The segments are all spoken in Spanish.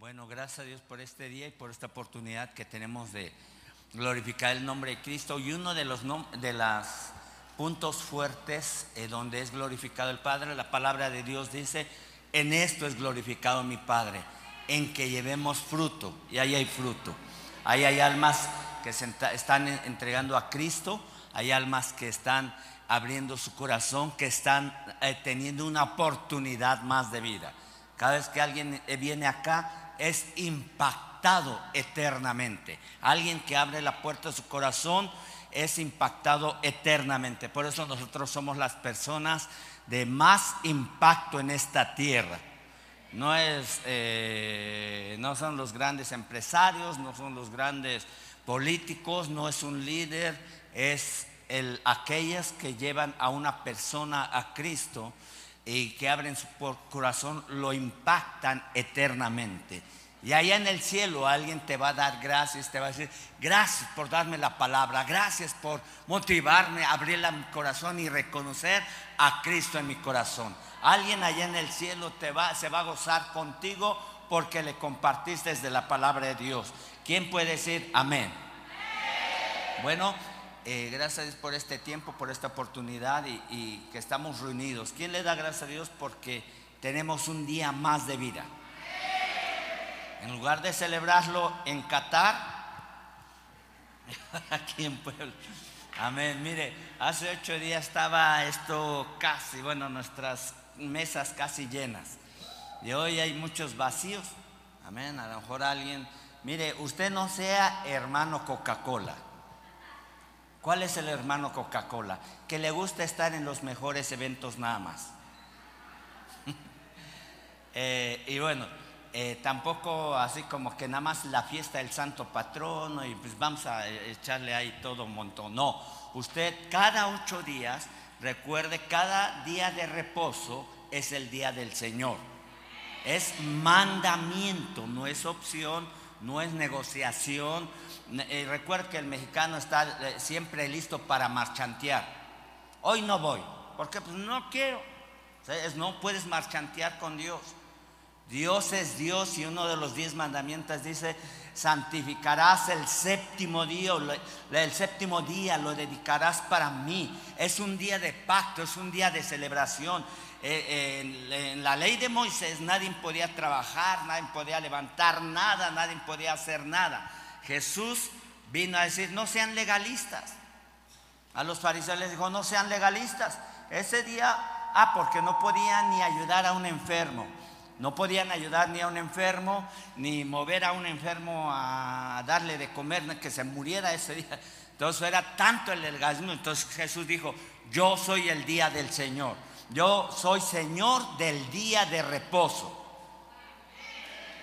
Bueno, gracias a Dios por este día y por esta oportunidad que tenemos de glorificar el nombre de Cristo. Y uno de los de los puntos fuertes eh, donde es glorificado el Padre, la palabra de Dios dice, en esto es glorificado mi Padre, en que llevemos fruto. Y ahí hay fruto. Ahí hay almas que están entregando a Cristo, hay almas que están abriendo su corazón, que están eh, teniendo una oportunidad más de vida. Cada vez que alguien eh, viene acá, es impactado eternamente. Alguien que abre la puerta de su corazón es impactado eternamente. Por eso nosotros somos las personas de más impacto en esta tierra. No, es, eh, no son los grandes empresarios, no son los grandes políticos, no es un líder, es el, aquellas que llevan a una persona a Cristo y que abren su corazón lo impactan eternamente. Y allá en el cielo alguien te va a dar gracias, te va a decir, gracias por darme la palabra, gracias por motivarme abrir mi corazón y reconocer a Cristo en mi corazón. Alguien allá en el cielo te va, se va a gozar contigo porque le compartiste de la palabra de Dios. ¿Quién puede decir amén? Bueno, eh, gracias por este tiempo, por esta oportunidad y, que estamos reunidos. ¿Quién le da gracias a Dios porque tenemos un día más de vida? En lugar de celebrarlo en Qatar, aquí en Puebla. Amén. Mire, hace ocho días estaba esto casi, bueno, nuestras mesas casi llenas. Y hoy hay muchos vacíos. Amén. A lo mejor alguien, mire, usted no sea hermano Coca-Cola. ¿Cuál es el hermano Coca-Cola? Que le gusta estar en los mejores eventos nada más. Eh, y bueno, eh, tampoco así como que nada más la fiesta del santo patrono y pues vamos a echarle ahí todo un montón. No, usted cada ocho días, recuerde, cada día de reposo es el día del Señor. Es mandamiento, no es opción, no es negociación eh, recuerda que el mexicano está eh, siempre listo para marchantear. Hoy no voy, porque pues no quiero. No puedes marchantear con Dios. Dios es Dios y uno de los diez mandamientos dice, santificarás el séptimo día, el séptimo día lo dedicarás para mí. Es un día de pacto, es un día de celebración. Eh, en la ley de Moisés nadie podía trabajar, nadie podía levantar nada, nadie podía hacer nada. Jesús vino a decir, no sean legalistas. A los fariseos les dijo, no sean legalistas. Ese día, ah, porque no podían ni ayudar a un enfermo. No podían ayudar ni a un enfermo, ni mover a un enfermo a darle de comer, que se muriera ese día. Entonces era tanto el legalismo. Entonces Jesús dijo, yo soy el día del Señor. Yo soy Señor del día de reposo.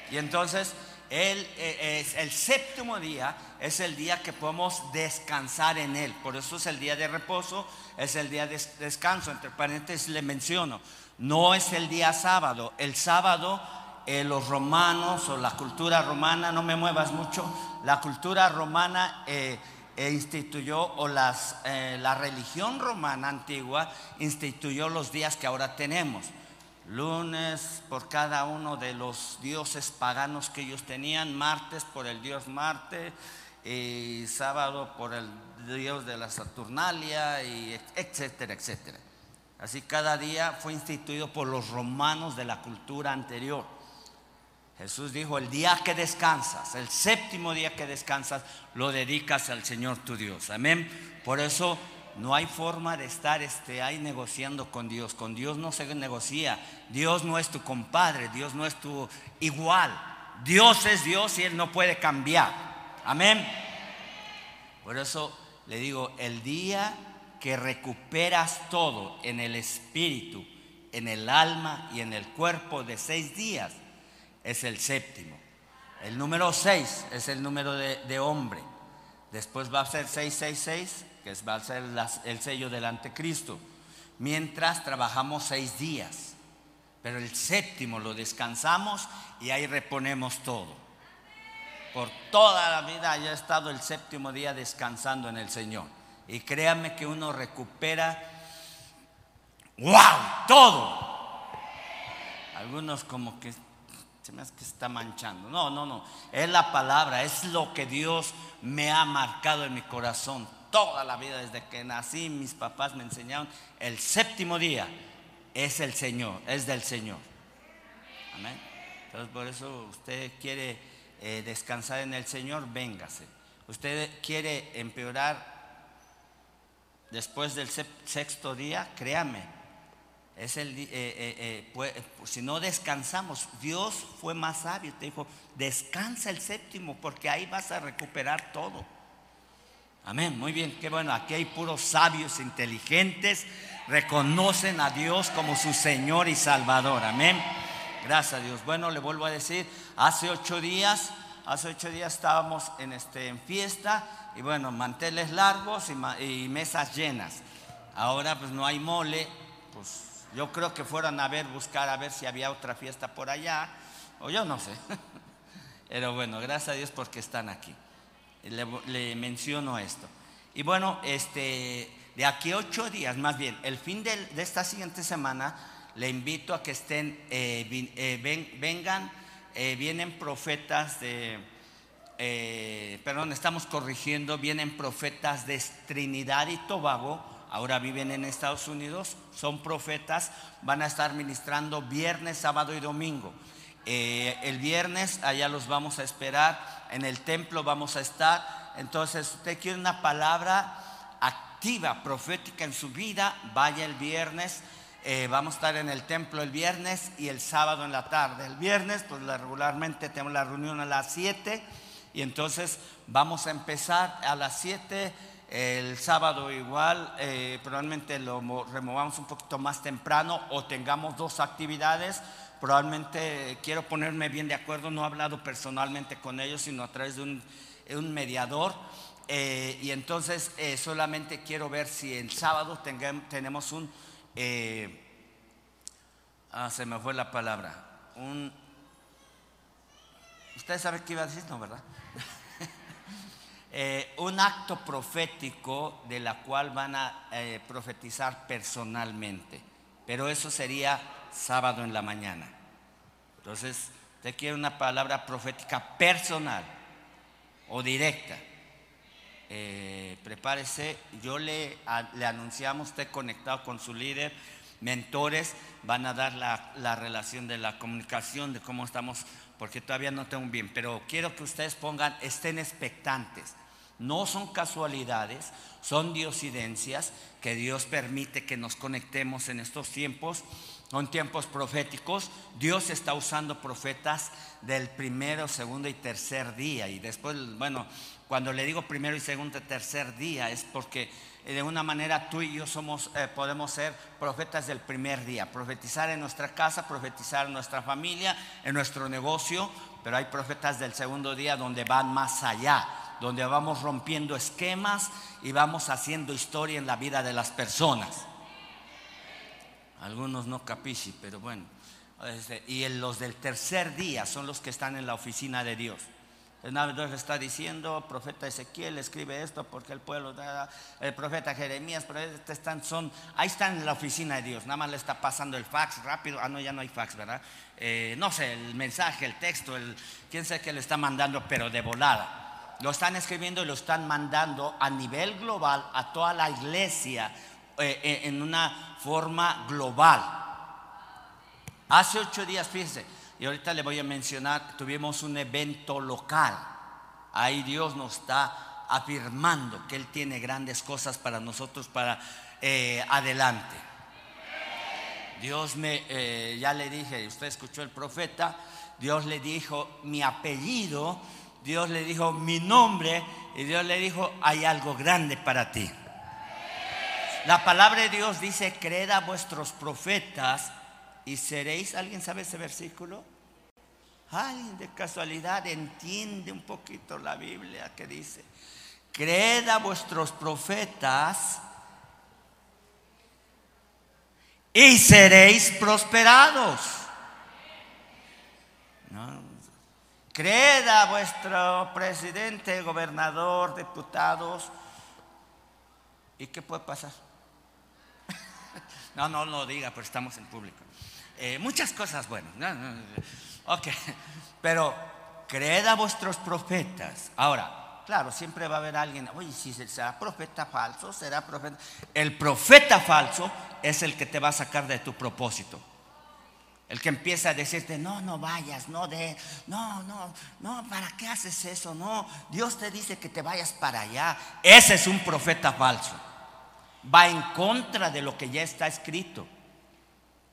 Y entonces eh, es el séptimo día es el día que podemos descansar en Él. Por eso es el día de reposo, es el día de descanso. Entre paréntesis le menciono, no es el día sábado. El sábado eh, los romanos o la cultura romana, no me muevas mucho, la cultura romana eh, instituyó, o las, la religión romana antigua instituyó los días que ahora tenemos lunes por cada uno de los dioses paganos que ellos tenían, martes por el dios Marte y sábado por el dios de la Saturnalia, y etcétera, etcétera. Así cada día fue instituido por los romanos de la cultura anterior. Jesús dijo, el día que descansas, el séptimo día que descansas, lo dedicas al Señor tu Dios. Amén. Por eso no hay forma de estar este, ahí negociando con Dios. Con Dios no se negocia. Dios no es tu compadre, Dios no es tu igual. Dios es Dios y Él no puede cambiar. Amén. Por eso le digo, el día que recuperas todo en el espíritu, en el alma y en el cuerpo de seis días, es el séptimo. El número seis es el número de, hombre. Después va a ser 666 que va a ser el sello del anticristo, mientras trabajamos seis días. Pero el séptimo lo descansamos y ahí reponemos todo. Por toda la vida haya estado el séptimo día descansando en el Señor. Y créanme que uno recupera, wow, todo. Algunos como que se me hace que está manchando. No, no, no. Es la palabra, es lo que Dios me ha marcado en mi corazón toda la vida desde que nací. Mis papás me enseñaron el séptimo día es el Señor, es del Señor. Amén. Entonces por eso usted quiere eh, descansar en el Señor, véngase. Usted quiere empeorar después del sexto día, créame, es el, eh, eh, eh, si no descansamos, Dios fue más sabio, te dijo, descansa el séptimo porque ahí vas a recuperar todo. Amén, muy bien, qué bueno, aquí hay puros sabios, inteligentes, reconocen a Dios como su Señor y Salvador, amén. Gracias a Dios. Bueno, le vuelvo a decir, hace ocho días, hace ocho días estábamos en, este, en fiesta y bueno, manteles largos y, y mesas llenas. Ahora pues no hay mole, pues yo creo que fueron a ver, buscar a ver si había otra fiesta por allá, o yo no sé. Pero bueno, gracias a Dios porque están aquí. Le, menciono esto. Y bueno, este, de aquí ocho días, más bien, el fin de, esta siguiente semana, le invito a que estén, eh, eh, vengan, eh, vienen profetas de, perdón, estamos corrigiendo, vienen profetas de Trinidad y Tobago ahora viven en Estados Unidos, son profetas, van a estar ministrando viernes, sábado y domingo. El viernes allá los vamos a esperar, en el templo vamos a estar. Entonces, usted quiere una palabra activa, profética en su vida, vaya el viernes. Eh, vamos a estar en el templo el viernes y el sábado en la tarde. El viernes, pues regularmente tenemos la reunión a las 7 y entonces vamos a empezar a las 7 el sábado igual, eh, probablemente lo removamos un poquito más temprano o tengamos dos actividades. Probablemente quiero ponerme bien de acuerdo, no he hablado personalmente con ellos, sino a través de un, mediador. Eh, y entonces eh, solamente quiero ver si el sábado tenemos un... ah, se me fue la palabra. Un, Ustedes saben qué iba a decir, ¿no, verdad? Eh, un acto profético de la cual van a eh, profetizar personalmente. Pero eso sería sábado en la mañana. Entonces, usted quiere una palabra profética personal o directa. Eh, prepárese, yo le, le anunciamos, usted conectado con su líder, mentores, van a dar la, la relación de la comunicación, de cómo estamos, porque todavía no tengo bien, pero quiero que ustedes pongan, estén expectantes no son casualidades, son diosidencias que Dios permite que nos conectemos en estos tiempos. Son tiempos proféticos. Dios está usando profetas del primero, segundo y tercer día. Y después, bueno, cuando le digo primero y segundo y tercer día es porque eh, de una manera tú y yo somos, eh, podemos ser profetas del primer día. Profetizar en nuestra casa, profetizar en nuestra familia, en nuestro negocio. Pero hay profetas del segundo día donde van más allá donde vamos rompiendo esquemas y vamos haciendo historia en la vida de las personas. Algunos no capisci, pero bueno. Este, y los del tercer día son los que están en la oficina de Dios. Dios está diciendo, profeta Ezequiel escribe esto porque el pueblo, el profeta Jeremías, pero este están, son, ahí están en la oficina de Dios, nada más le está pasando el fax rápido, ah no, ya no hay fax, ¿verdad? Eh, no sé, el mensaje, el texto, el, quién sé qué le está mandando, pero de volada lo están escribiendo y lo están mandando a nivel global a toda la iglesia eh, eh, en una forma global. Hace ocho días, fíjense, y ahorita le voy a mencionar, tuvimos un evento local. Ahí Dios nos está afirmando que Él tiene grandes cosas para nosotros para eh, adelante. Dios me, ya le dije, usted escuchó el profeta, Dios le dijo, mi apellido Dios le dijo mi nombre y Dios le dijo, hay algo grande para ti. La palabra de Dios dice, creed a vuestros profetas y seréis, ¿alguien sabe ese versículo? Alguien de casualidad entiende un poquito la Biblia que dice, creed a vuestros profetas y seréis prosperados. ¿No? Creed a vuestro presidente, gobernador, diputados. ¿Y qué puede pasar? No, no lo diga, pero estamos en público. eh, muchas cosas buenas. Ok, pero creed a vuestros profetas. Ahora, claro, siempre va a haber alguien, oye, si será profeta falso, será profeta. El profeta falso es el que te va a sacar de tu propósito. El que empieza a decirte, no, no vayas, no de, no, no, no, ¿para qué haces eso? No, Dios te dice que te vayas para allá. Ese es un profeta falso. Va en contra de lo que ya está escrito.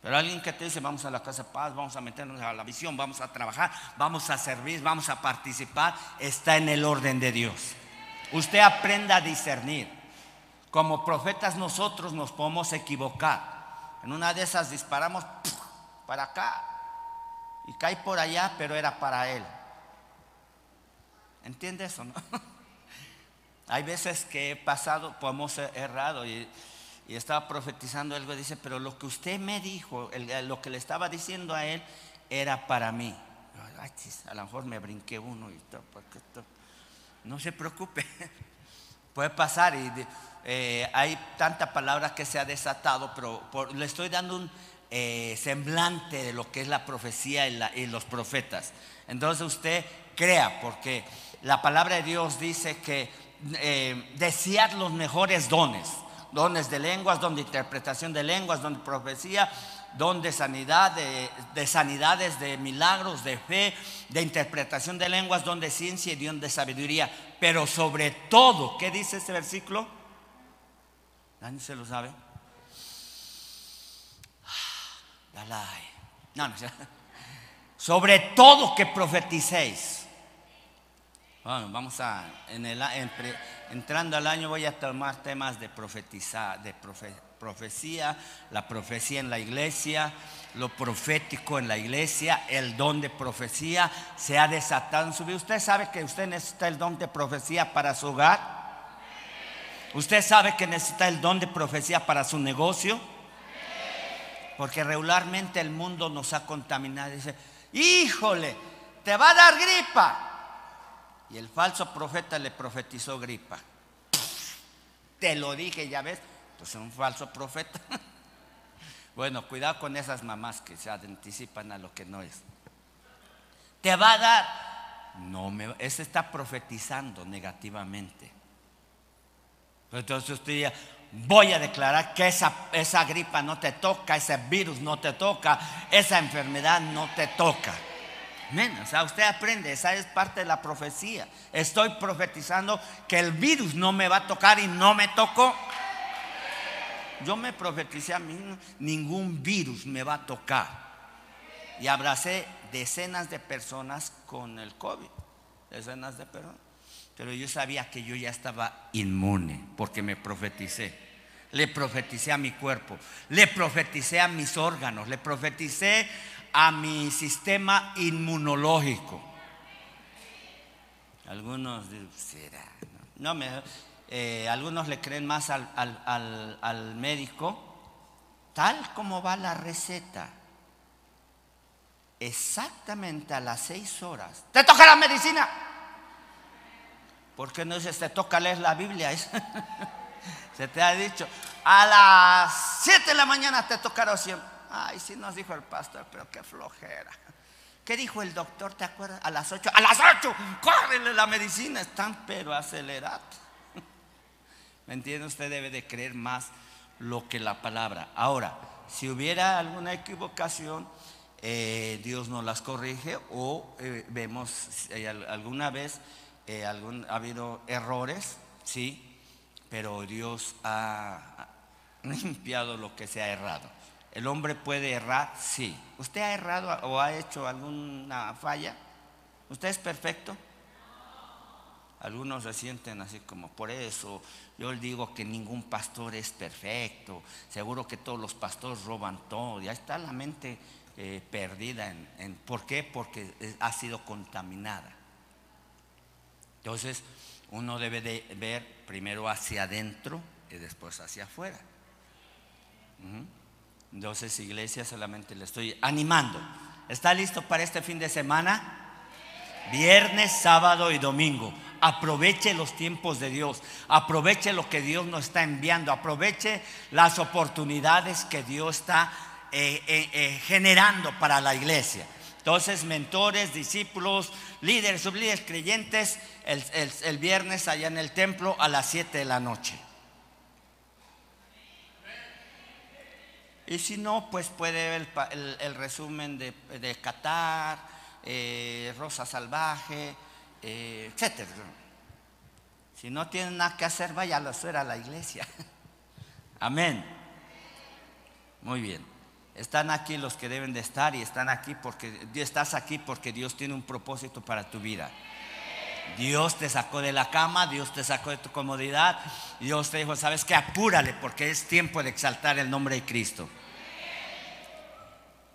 Pero alguien que te dice, vamos a la casa de paz, vamos a meternos a la visión, vamos a trabajar, vamos a servir, vamos a participar, está en el orden de Dios. Usted aprenda a discernir. Como profetas nosotros nos podemos equivocar. En una de esas disparamos para acá y cae por allá, pero era para él. ¿Entiende eso, no? Hay veces que he pasado, pues hemos errado y, estaba profetizando algo, dice, pero lo que usted me dijo, lo que le estaba diciendo a él, era para mí. a lo mejor me brinqué uno y todo, porque no se preocupe, puede pasar y eh, hay tanta palabra que se ha desatado, pero le estoy dando un eh, semblante de lo que es la profecía y, los profetas. Entonces usted crea, porque la palabra de Dios dice que eh, desear los mejores dones, dones de lenguas, don de interpretación de lenguas, don de profecía, don de sanidad, de, de, sanidades, de milagros, de fe, de interpretación de lenguas, don de ciencia y don de sabiduría. Pero sobre todo, ¿qué dice este versículo? ¿Nadie se lo sabe? No, sobre todo que profeticéis. Bueno, vamos a, entrando al año voy a tomar temas de profetizar, de profecía, la profecía en la iglesia, lo profético en la iglesia, el don de profecía se ha desatado en su vida. ¿Usted sabe que usted necesita el don de profecía para su hogar? ¿Usted sabe que necesita el don de profecía para su negocio? Porque regularmente el mundo nos ha contaminado. Dice, híjole, te va a dar gripa. Y el falso profeta le profetizó gripa. Te lo dije, ya ves, pues es un falso profeta. Bueno, cuidado con esas mamás que se anticipan a lo que no es. Te va a dar. No, me, ese está profetizando negativamente. Entonces usted diría, voy a declarar que esa, esa gripa no te toca, ese virus no te toca, esa enfermedad no te toca. O sea, usted aprende, esa es parte de la profecía. Estoy profetizando que el virus no me va a tocar y no me tocó. Yo me profeticé a mí, ningún virus me va a tocar. Y abracé decenas de personas con el COVID, decenas de personas. Pero yo sabía que yo ya estaba inmune porque me profeticé. Le profeticé a mi cuerpo, le profeticé a mis órganos, le profeticé a mi sistema inmunológico. Algunos no, me, eh, algunos le creen más al, al médico, tal como va la receta. Exactamente a las seis horas. Te toca la medicina. ¿Por qué no se te toca leer la Biblia? se te ha dicho, a las 7 de la mañana te toca oración. Ay, sí nos dijo el pastor, pero qué flojera. ¿Qué dijo el doctor? ¿Te acuerdas? A las 8. A las 8, córrele la medicina. Están pero acelerados. ¿Me entiende? Usted debe de creer más lo que la palabra. Ahora, si hubiera alguna equivocación, eh, Dios nos las corrige o eh, vemos alguna vez eh, algún, ha habido errores, sí, pero Dios ha limpiado lo que se ha errado. ¿El hombre puede errar? Sí. ¿Usted ha errado o ha hecho alguna falla? ¿Usted es perfecto? Algunos se sienten así como por eso. Yo digo que ningún pastor es perfecto. Seguro que todos los pastores roban todo. Ya está la mente eh, perdida. En, ¿Por qué? Porque ha sido contaminada. Entonces, uno debe de ver primero hacia adentro y después hacia afuera. Entonces, iglesia, solamente le estoy animando. ¿Está listo para este fin de semana? Viernes, sábado y domingo. Aproveche los tiempos de Dios. Aproveche lo que Dios nos está enviando. Aproveche las oportunidades que Dios está eh, eh, eh, generando para la iglesia. Entonces, mentores, discípulos, líderes, sublíderes, creyentes, el, el viernes allá en el templo a las 7 de la noche. Y si no, pues puede ver el, resumen de, de Qatar, eh, Rosa Salvaje, eh, etc. Si no tienen nada que hacer, vaya a hacer a la iglesia. Amén. Muy bien. Están aquí los que deben de estar y están aquí porque estás aquí porque Dios tiene un propósito para tu vida. Dios te sacó de la cama, Dios te sacó de tu comodidad, Dios te dijo, sabes que apúrale porque es tiempo de exaltar el nombre de Cristo.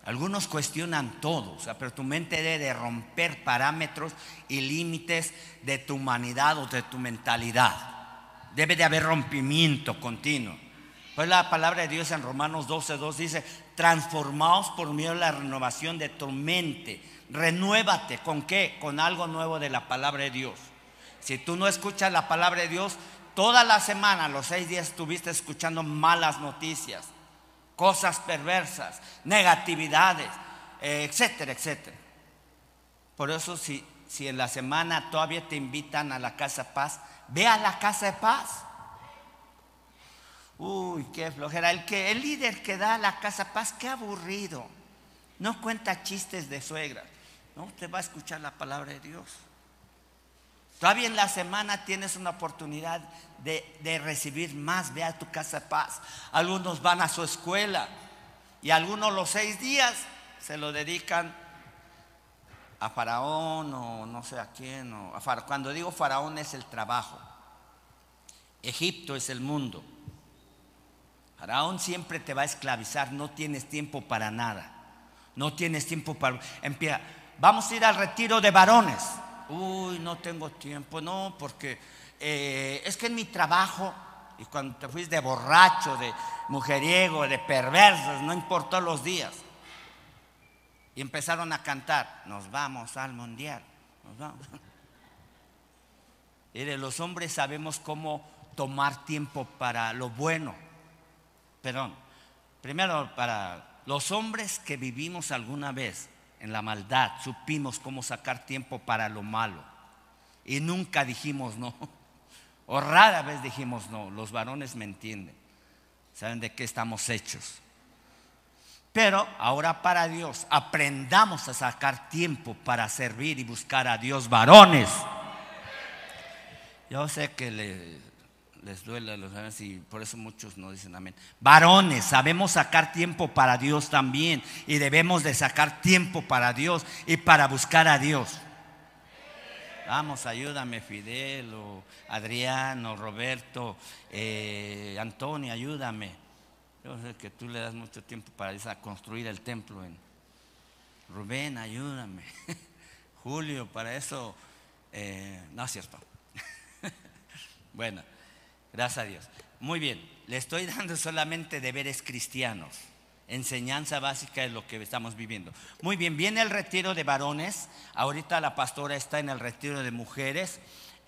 Algunos cuestionan todo, pero tu mente debe de romper parámetros y límites de tu humanidad o de tu mentalidad. Debe de haber rompimiento continuo. Pues la palabra de Dios en Romanos 12.2 dice, transformaos por medio de la renovación de tu mente Renuévate. ¿Con qué? Con algo nuevo de la palabra de Dios. Si tú no escuchas la palabra de Dios, toda la semana, los seis días, estuviste escuchando malas noticias, cosas perversas, negatividades, eh, etcétera, etcétera. Por eso, si, si en la semana todavía te invitan a la casa de paz, ve a la casa de paz. Uy, qué flojera. El, que, el líder que da la casa paz, qué aburrido. No cuenta chistes de suegra. No, usted va a escuchar la palabra de Dios. Todavía en la semana tienes una oportunidad de, recibir más. Ve a tu casa paz. Algunos van a su escuela y algunos los seis días se lo dedican a Faraón o no sé a quién. O a Cuando digo Faraón es el trabajo. Egipto es el mundo. Faraón siempre te va a esclavizar. No tienes tiempo para nada. No tienes tiempo para... Empieza vamos a ir al retiro de varones. Uy, no tengo tiempo, no, porque eh, es que en mi trabajo, y cuando te fuiste de borracho, de mujeriego, de perversos, no importó los días. Y empezaron a cantar, nos vamos al mundial, vamos. de los hombres sabemos cómo tomar tiempo para lo bueno. Perdón, primero para los hombres que vivimos alguna vez en la maldad, supimos cómo sacar tiempo para lo malo. Y nunca dijimos no. O rara vez dijimos no. Los varones me entienden. Saben de qué estamos hechos. Pero ahora para Dios, aprendamos a sacar tiempo para servir y buscar a Dios varones. Yo sé que le, les duele a los varones y por eso muchos no dicen amén. Varones, sabemos sacar tiempo para Dios también y debemos de sacar tiempo para Dios y para buscar a Dios. Vamos, ayúdame Fidel o Adrián o Roberto, eh, Antonio, ayúdame. Yo sé que tú le das mucho tiempo para construir el templo en Rubén, ayúdame. Julio, para eso, eh, no es cierto. bueno. Gracias a Dios. Muy bien, le estoy dando solamente deberes cristianos, enseñanza básica de lo que estamos viviendo. Muy bien, viene el retiro de varones, ahorita la pastora está en el retiro de mujeres.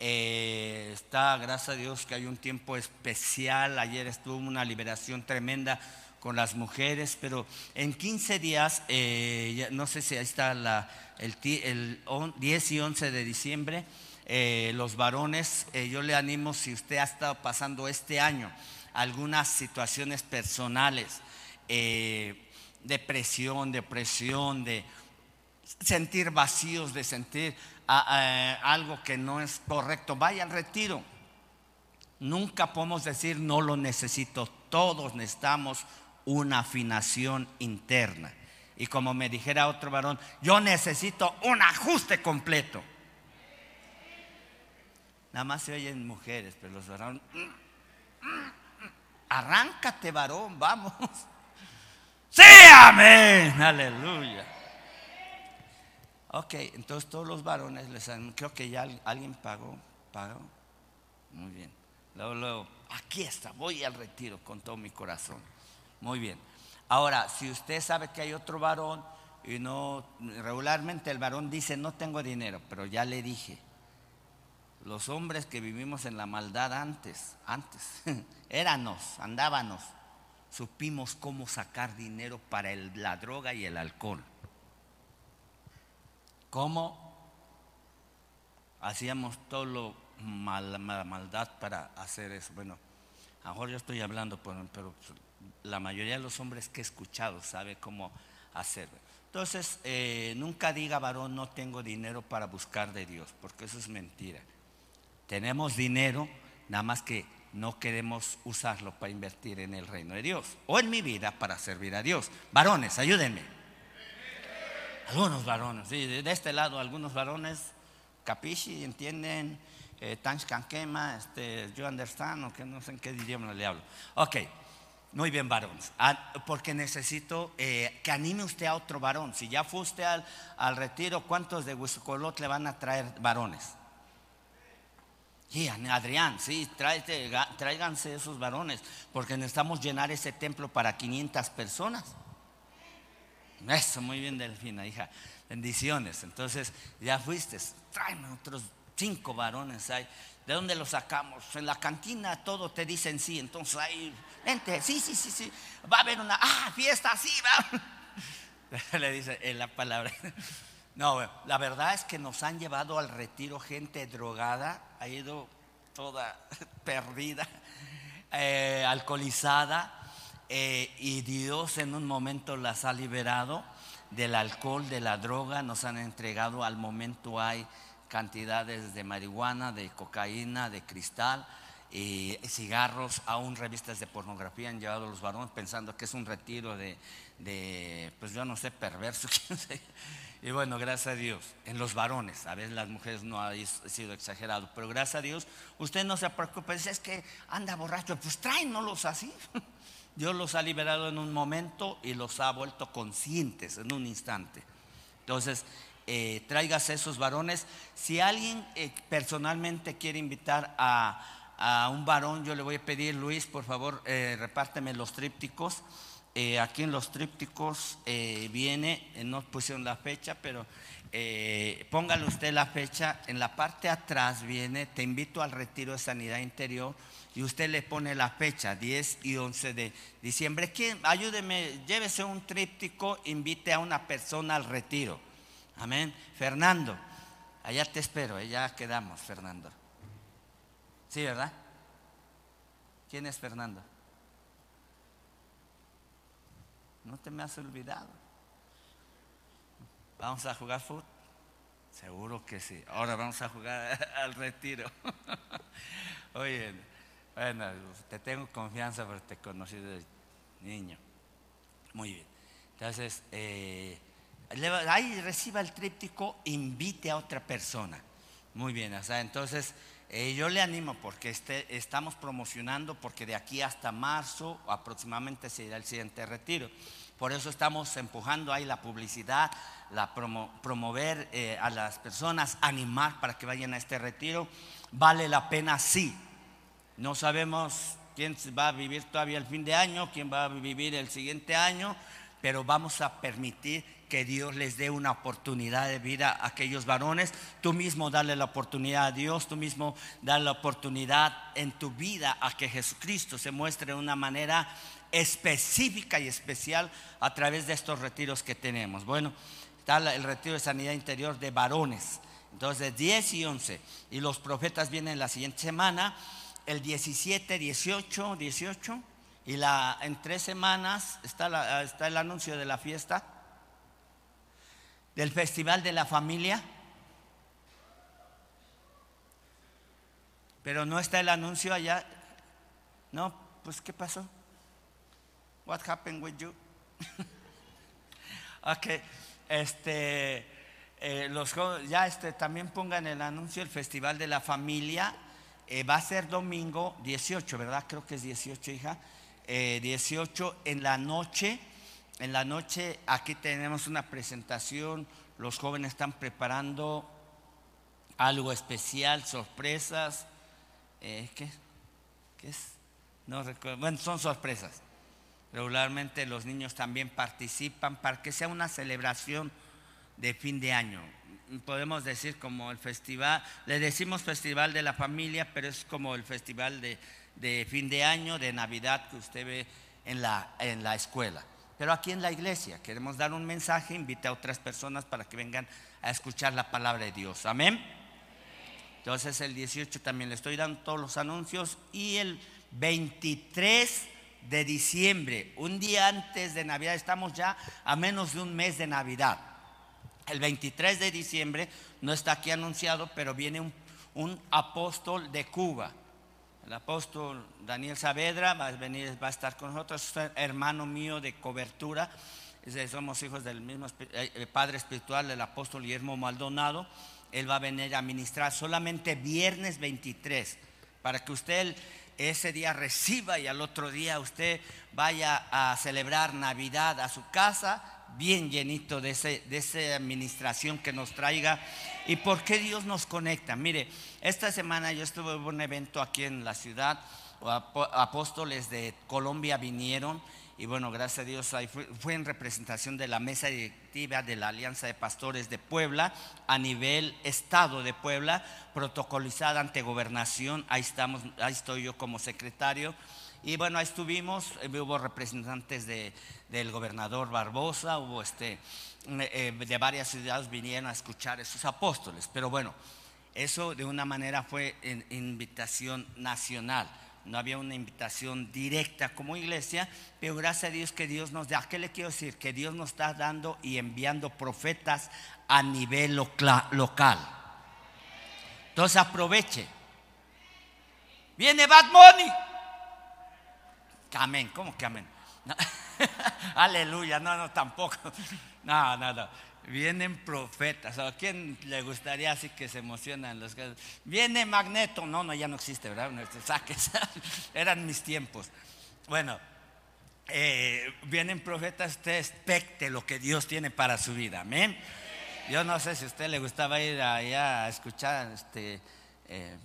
Eh, está, gracias a Dios, que hay un tiempo especial. Ayer estuvo una liberación tremenda con las mujeres, pero en 15 días, eh, no sé si ahí está la, el, el 10 y 11 de diciembre, eh, los varones, eh, yo le animo si usted ha estado pasando este año algunas situaciones personales, eh, depresión, depresión, de sentir vacíos, de sentir algo que no es correcto, vaya al retiro. Nunca podemos decir no lo necesito, todos necesitamos una afinación interna. Y como me dijera otro varón, yo necesito un ajuste completo. Nada más se oyen mujeres, pero los varones. Arráncate, varón, vamos. Sí, amén, aleluya. Ok, entonces todos los varones les han, creo que ya alguien pagó, pagó. Muy bien. Luego, luego, aquí está, voy al retiro con todo mi corazón. Muy bien. Ahora, si usted sabe que hay otro varón y no, regularmente el varón dice, no tengo dinero, pero ya le dije, los hombres que vivimos en la maldad antes, antes, éranos, andábamos. supimos cómo sacar dinero para la droga y el alcohol. ¿Cómo hacíamos todo lo mal, maldad para hacer eso? Bueno, ahora yo estoy hablando, pero la mayoría de los hombres que he escuchado sabe cómo hacerlo. Entonces, eh, nunca diga varón, no tengo dinero para buscar de Dios, porque eso es mentira. Tenemos dinero, nada más que no queremos usarlo para invertir en el reino de Dios o en mi vida para servir a Dios. Varones, ayúdenme. Algunos varones, de este lado algunos varones, capisci, entienden, eh, quema, este, yo understand, o que no sé en qué idioma le hablo. Ok, muy bien, varones. Ah, porque necesito eh, que anime usted a otro varón. Si ya fuiste al, al retiro, ¿cuántos de Huizucolot le van a traer varones? Adrián, sí, tráiganse esos varones, porque necesitamos llenar ese templo para 500 personas. Eso, muy bien, Delfina, hija. Bendiciones. Entonces, ya fuiste, tráeme otros cinco varones ahí. ¿De dónde los sacamos? En la cantina todo te dicen sí, entonces ahí, vente, sí, sí, sí, sí. Va a haber una, ah, fiesta, sí, va. Le dice en la palabra. No, la verdad es que nos han llevado al retiro gente drogada, ha ido toda perdida, eh, alcoholizada, eh, y Dios en un momento las ha liberado del alcohol, de la droga, nos han entregado, al momento hay cantidades de marihuana, de cocaína, de cristal, y cigarros, aún revistas de pornografía han llevado a los varones pensando que es un retiro de, pues yo no sé, perverso, Y bueno, gracias a Dios, en los varones, a veces las mujeres no ha sido exagerado, pero gracias a Dios, usted no se preocupe, es que anda borracho, pues tráenos así. Dios los ha liberado en un momento y los ha vuelto conscientes en un instante. Entonces, eh, tráigase esos varones. Si alguien eh, personalmente quiere invitar a, un varón, yo le voy a pedir, Luis, por favor, eh, repárteme los trípticos. Eh, aquí en los trípticos eh, viene, eh, no pusieron la fecha, pero póngale usted la fecha. En la parte atrás viene, te invito al retiro de sanidad interior y usted le pone la fecha, 10 y 11 de diciembre. ¿Quién? Ayúdeme, llévese un tríptico, invite a una persona al retiro. Amén. Fernando, allá te espero, ya quedamos, Fernando. ¿Sí, verdad? ¿Quién es Fernando? No te me has olvidado. ¿Vamos a jugar fútbol? Seguro que sí. Ahora vamos a jugar al retiro. Oye, bueno, te tengo confianza porque te conocí desde niño. Muy bien. Entonces, eh, ahí reciba el tríptico, invite a otra persona. Muy bien, o sea, entonces eh, yo le animo porque este, estamos promocionando, porque de aquí hasta marzo aproximadamente se irá el siguiente retiro. Por eso estamos empujando ahí la publicidad, la promover eh, a las personas, animar para que vayan a este retiro. Vale la pena, sí. No sabemos quién va a vivir todavía el fin de año, quién va a vivir el siguiente año, pero vamos a permitir que Dios les dé una oportunidad de vida a aquellos varones. Tú mismo dale la oportunidad a Dios, tú mismo dale la oportunidad en tu vida a que Jesucristo se muestre de una manera específica y especial a través de estos retiros que tenemos. Bueno, está el retiro de sanidad interior de varones. Entonces, 10 y 11. Y los profetas vienen la siguiente semana, el 17, 18, 18. Y la, en tres semanas está, está el anuncio de la fiesta del Festival de la Familia. Pero no está el anuncio allá. No, pues ¿qué pasó? What happened with you? ok, este, eh, los ya este, también pongan el anuncio, el Festival de la Familia. Eh, va a ser domingo 18, ¿verdad? Creo que es 18, hija. 18 eh, en la noche en la noche aquí tenemos una presentación, los jóvenes están preparando algo especial, sorpresas. Eh, ¿qué? ¿Qué es? No recuerdo. Bueno, son sorpresas. Regularmente los niños también participan para que sea una celebración de fin de año. Podemos decir como el festival, le decimos festival de la familia, pero es como el festival de, de fin de año, de Navidad que usted ve en la, en la escuela. Pero aquí en la iglesia queremos dar un mensaje, invite a otras personas para que vengan a escuchar la palabra de Dios. Amén. Entonces el 18 también le estoy dando todos los anuncios y el 23 de diciembre, un día antes de Navidad, estamos ya a menos de un mes de Navidad. El 23 de diciembre no está aquí anunciado, pero viene un, un apóstol de Cuba. El apóstol Daniel Saavedra va a venir, va a estar con nosotros, hermano mío de cobertura. Somos hijos del mismo eh, padre espiritual del apóstol Guillermo Maldonado. Él va a venir a ministrar solamente viernes 23 para que usted ese día reciba y al otro día usted vaya a celebrar Navidad a su casa bien llenito de, ese, de esa administración que nos traiga. ¿Y por qué Dios nos conecta? Mire, esta semana yo estuve en un evento aquí en la ciudad, apóstoles de Colombia vinieron y bueno, gracias a Dios fue, en representación de la mesa directiva de la Alianza de Pastores de Puebla a nivel Estado de Puebla, protocolizada ante gobernación. Ahí estamos, ahí estoy yo como secretario. Y bueno, ahí estuvimos, eh, hubo representantes de, del gobernador Barbosa, hubo este, eh, de varias ciudades vinieron a escuchar a esos apóstoles. Pero bueno, eso de una manera fue invitación nacional no había una invitación directa como iglesia, pero gracias a Dios que Dios nos da. ¿Qué le quiero decir? Que Dios nos está dando y enviando profetas a nivel local. Entonces aproveche. Viene Bad Money. Amén, ¿cómo que amén? Aleluya, no, no, tampoco. No, no, no vienen profetas. ¿A quién le gustaría así que se emocionan los que Viene Magneto. No, no, ya no existe, ¿verdad? Saques. Eran mis tiempos. Bueno, eh, vienen profetas, usted expecte lo que Dios tiene para su vida. Amén. Yo no sé si a usted le gustaba ir allá a escuchar este, eh,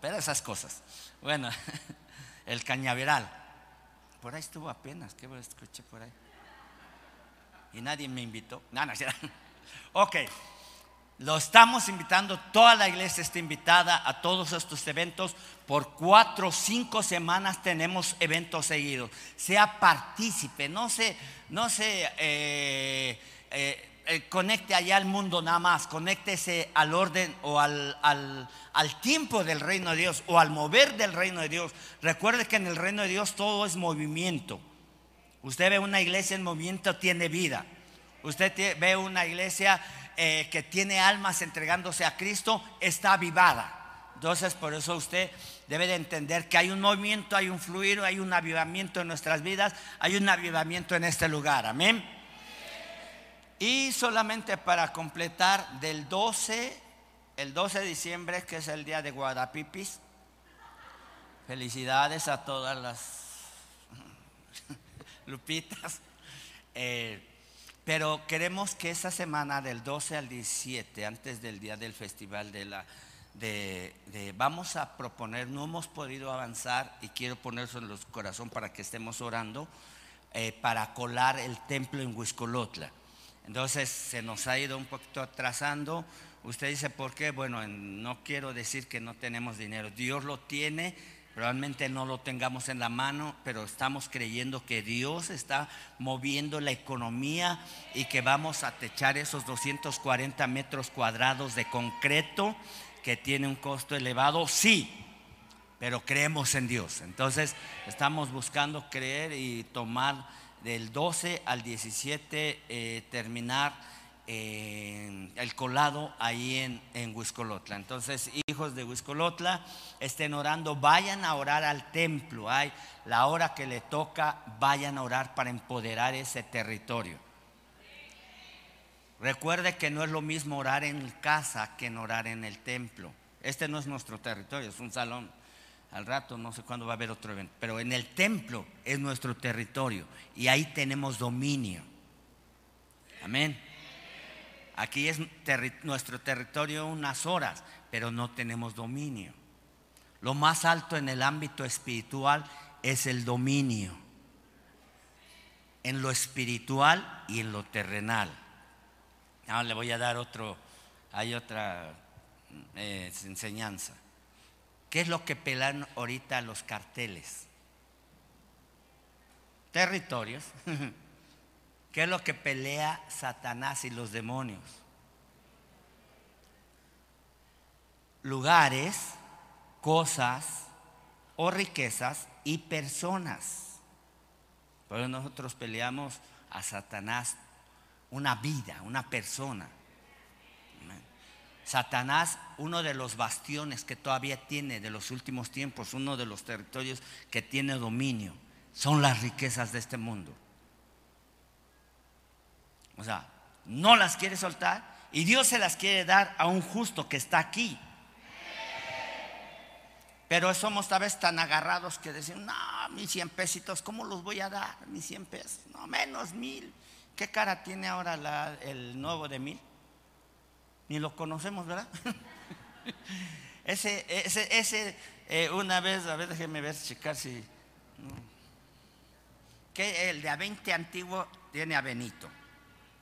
pero esas cosas. Bueno, el cañaveral. Por ahí estuvo apenas, ¿qué escuché por ahí? Y nadie me invitó. No, no, ok, lo estamos invitando, toda la iglesia está invitada a todos estos eventos. Por cuatro o cinco semanas tenemos eventos seguidos. Sea partícipe, no se, no se eh, eh, eh, conecte allá al mundo nada más, conéctese al orden o al, al, al tiempo del reino de Dios o al mover del reino de Dios. Recuerde que en el reino de Dios todo es movimiento. Usted ve una iglesia en movimiento, tiene vida. Usted ve una iglesia eh, que tiene almas entregándose a Cristo, está avivada. Entonces, por eso usted debe de entender que hay un movimiento, hay un fluir, hay un avivamiento en nuestras vidas, hay un avivamiento en este lugar. Amén. Y solamente para completar, del 12, el 12 de diciembre, que es el día de Guadapipis, felicidades a todas las Lupitas. Eh, pero queremos que esa semana del 12 al 17, antes del día del festival de la... De, vamos a proponer, no hemos podido avanzar y quiero poner eso en los corazón para que estemos orando, eh, para colar el templo en Huiscolotla. Entonces se nos ha ido un poquito atrasando. Usted dice, ¿por qué? Bueno, no quiero decir que no tenemos dinero. Dios lo tiene, Probablemente no lo tengamos en la mano, pero estamos creyendo que Dios está moviendo la economía y que vamos a techar esos 240 metros cuadrados de concreto que tiene un costo elevado. Sí, pero creemos en Dios. Entonces estamos buscando creer y tomar del 12 al 17, eh, terminar el colado ahí en, en Huiscolotla. Entonces, hijos de Huiscolotla, estén orando, vayan a orar al templo. Hay la hora que le toca, vayan a orar para empoderar ese territorio. Recuerde que no es lo mismo orar en casa que en orar en el templo. Este no es nuestro territorio, es un salón. Al rato no sé cuándo va a haber otro evento, pero en el templo es nuestro territorio y ahí tenemos dominio. Amén. Aquí es nuestro territorio unas horas, pero no tenemos dominio. Lo más alto en el ámbito espiritual es el dominio. En lo espiritual y en lo terrenal. Ahora le voy a dar otro, hay otra eh, enseñanza. ¿Qué es lo que pelan ahorita los carteles? territorios. ¿Qué es lo que pelea Satanás y los demonios? Lugares, cosas o riquezas y personas. Pero nosotros peleamos a Satanás una vida, una persona. Satanás, uno de los bastiones que todavía tiene de los últimos tiempos, uno de los territorios que tiene dominio, son las riquezas de este mundo. O sea, no las quiere soltar y Dios se las quiere dar a un justo que está aquí. Pero somos tal vez tan agarrados que decimos, no, mis 100 pesitos, ¿cómo los voy a dar? Mis 100 pesos, no, menos mil. ¿Qué cara tiene ahora el nuevo de mil? Ni lo conocemos, ¿verdad? ese, ese, ese eh, una vez, a ver, déjeme ver, checar si. Que el de a 20 antiguo tiene a Benito,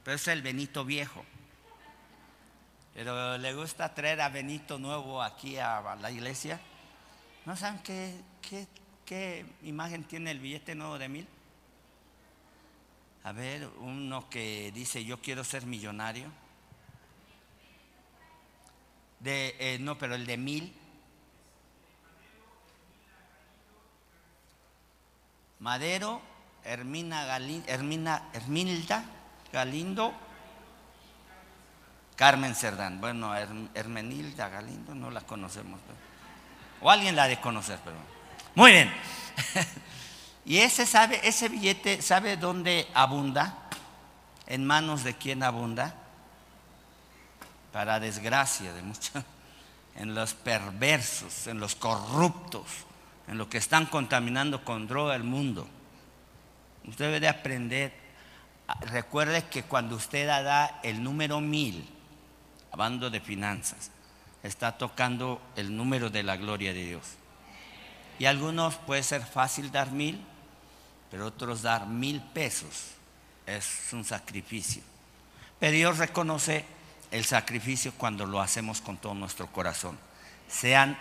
pero es el Benito viejo. Pero le gusta traer a Benito nuevo aquí a, la iglesia. ¿No saben qué, qué, qué imagen tiene el billete nuevo de mil? A ver, uno que dice yo quiero ser millonario. De, eh, no, pero el de mil. Madero, Hermina, Galindo, Hermina Hermilda Galindo, Carmen Cerdán. Bueno, Hermenilda Galindo no la conocemos. o alguien la de conocer, pero. Muy bien. y ese sabe, ese billete, ¿sabe dónde abunda? ¿En manos de quién abunda? para desgracia de muchos, en los perversos, en los corruptos, en lo que están contaminando con droga el mundo. Usted debe de aprender, recuerde que cuando usted da el número mil, hablando de finanzas, está tocando el número de la gloria de Dios. Y algunos puede ser fácil dar mil, pero otros dar mil pesos es un sacrificio. Pero Dios reconoce el sacrificio cuando lo hacemos con todo nuestro corazón. Sean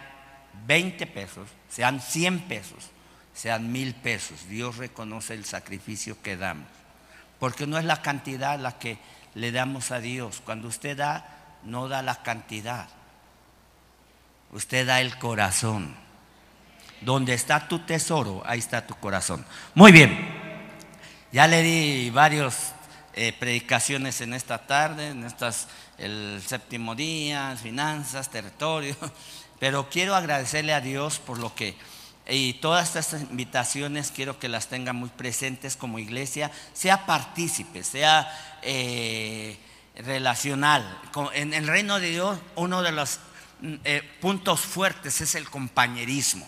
20 pesos, sean 100 pesos, sean mil pesos. Dios reconoce el sacrificio que damos. Porque no es la cantidad la que le damos a Dios. Cuando usted da, no da la cantidad. Usted da el corazón. Donde está tu tesoro, ahí está tu corazón. Muy bien. Ya le di varios eh, predicaciones en esta tarde, en estas, el séptimo día, finanzas, territorio, pero quiero agradecerle a Dios por lo que, y todas estas invitaciones quiero que las tengan muy presentes como iglesia, sea partícipe, sea eh, relacional. En el reino de Dios, uno de los mm, eh, puntos fuertes es el compañerismo,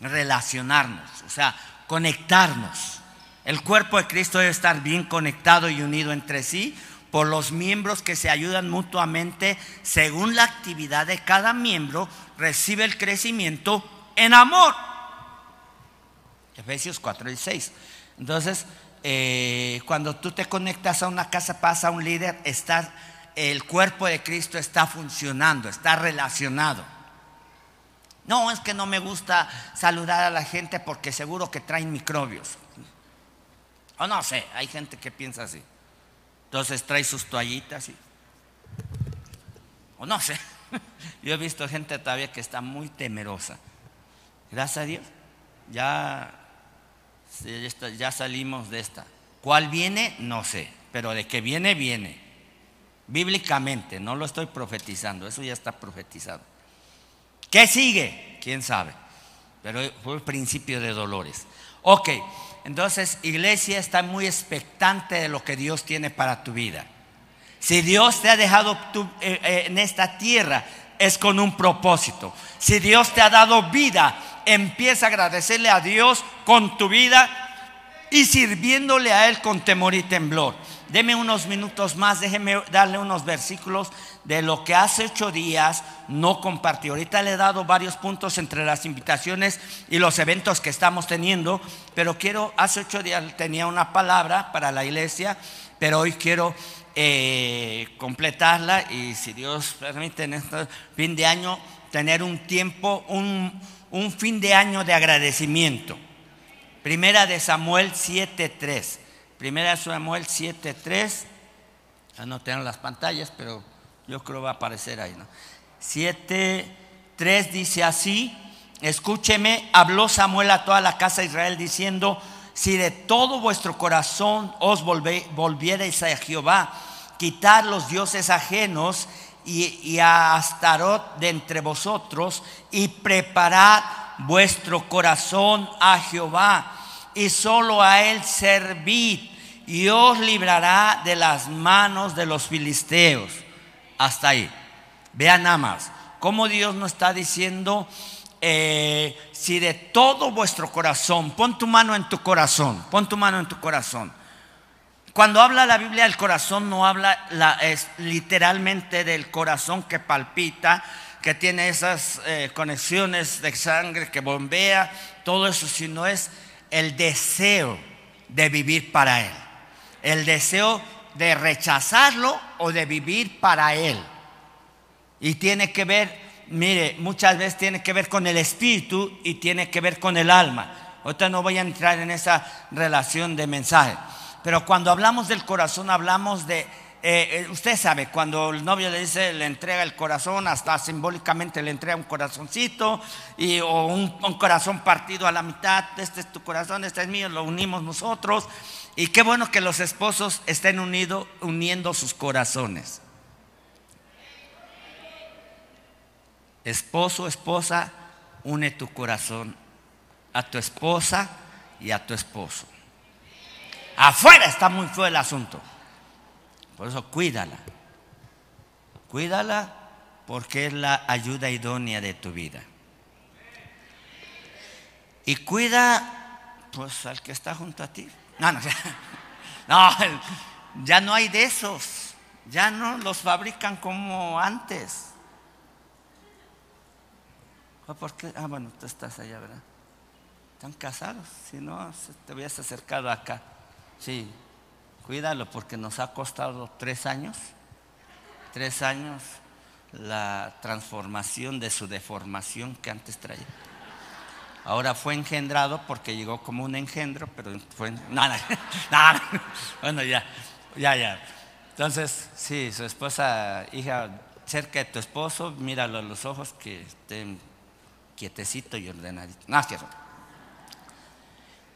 relacionarnos, o sea, conectarnos. El cuerpo de Cristo debe estar bien conectado y unido entre sí por los miembros que se ayudan mutuamente según la actividad de cada miembro, recibe el crecimiento en amor. Efesios 4 y 6. Entonces, eh, cuando tú te conectas a una casa, pasa un líder, el cuerpo de Cristo está funcionando, está relacionado. No, es que no me gusta saludar a la gente porque seguro que traen microbios. O no sé, hay gente que piensa así. Entonces trae sus toallitas y... O no sé. Yo he visto gente todavía que está muy temerosa. Gracias a Dios. Ya, ya salimos de esta. ¿Cuál viene? No sé. Pero de que viene, viene. Bíblicamente, no lo estoy profetizando. Eso ya está profetizado. ¿Qué sigue? ¿Quién sabe? Pero fue el principio de dolores. Ok. Entonces, iglesia, está muy expectante de lo que Dios tiene para tu vida. Si Dios te ha dejado eh, eh, en esta tierra, es con un propósito. Si Dios te ha dado vida, empieza a agradecerle a Dios con tu vida y sirviéndole a Él con temor y temblor. Deme unos minutos más, déjeme darle unos versículos de lo que hace ocho días no compartió. Ahorita le he dado varios puntos entre las invitaciones y los eventos que estamos teniendo, pero quiero, hace ocho días tenía una palabra para la iglesia, pero hoy quiero eh, completarla y si Dios permite en este fin de año tener un tiempo, un, un fin de año de agradecimiento. Primera de Samuel 7.3. Primera de Samuel 7.3. Ya no tengo las pantallas, pero yo creo va a aparecer ahí. ¿no? 7.3 dice así. Escúcheme, habló Samuel a toda la casa de Israel diciendo, si de todo vuestro corazón os volvierais a Jehová, quitar los dioses ajenos y, a Astarot de entre vosotros y preparad vuestro corazón a Jehová y solo a él servid y os librará de las manos de los filisteos. Hasta ahí. Vean nada más cómo Dios nos está diciendo eh, si de todo vuestro corazón, pon tu mano en tu corazón, pon tu mano en tu corazón. Cuando habla la Biblia del corazón, no habla es, literalmente del corazón que palpita, que tiene esas eh, conexiones de sangre que bombea, todo eso, sino es el deseo de vivir para Él, el deseo de rechazarlo o de vivir para Él. Y tiene que ver mire, muchas veces tiene que ver con el espíritu y tiene que ver con el alma. Ahorita no voy a entrar en esa relación de mensaje. Pero cuando hablamos del corazón, hablamos de, eh, eh, usted sabe, cuando el novio le dice, le entrega el corazón, hasta simbólicamente le entrega un corazoncito y, o un, corazón partido a la mitad, este es tu corazón, este es mío, lo unimos nosotros. Y qué bueno que los esposos estén unidos, uniendo sus corazones. Esposo, esposa, une tu corazón a tu esposa y a tu esposo. Afuera está muy feo el asunto. Por eso cuídala. Cuídala porque es la ayuda idónea de tu vida. Y cuida pues al que está junto a ti. No, no, no, ya no hay de esos. Ya no los fabrican como antes. ¿Por qué? Ah, bueno, tú estás allá, ¿verdad? Están casados, si no, te hubieras acercado acá. Sí, cuídalo porque nos ha costado tres años, tres años la transformación de su deformación que antes traía. Ahora fue engendrado porque llegó como un engendro, pero fue... Nada, nada. Bueno, ya, ya, ya. Entonces, sí, su esposa, hija, cerca de tu esposo, míralo a los ojos que estén y ordenadito. No, cierto.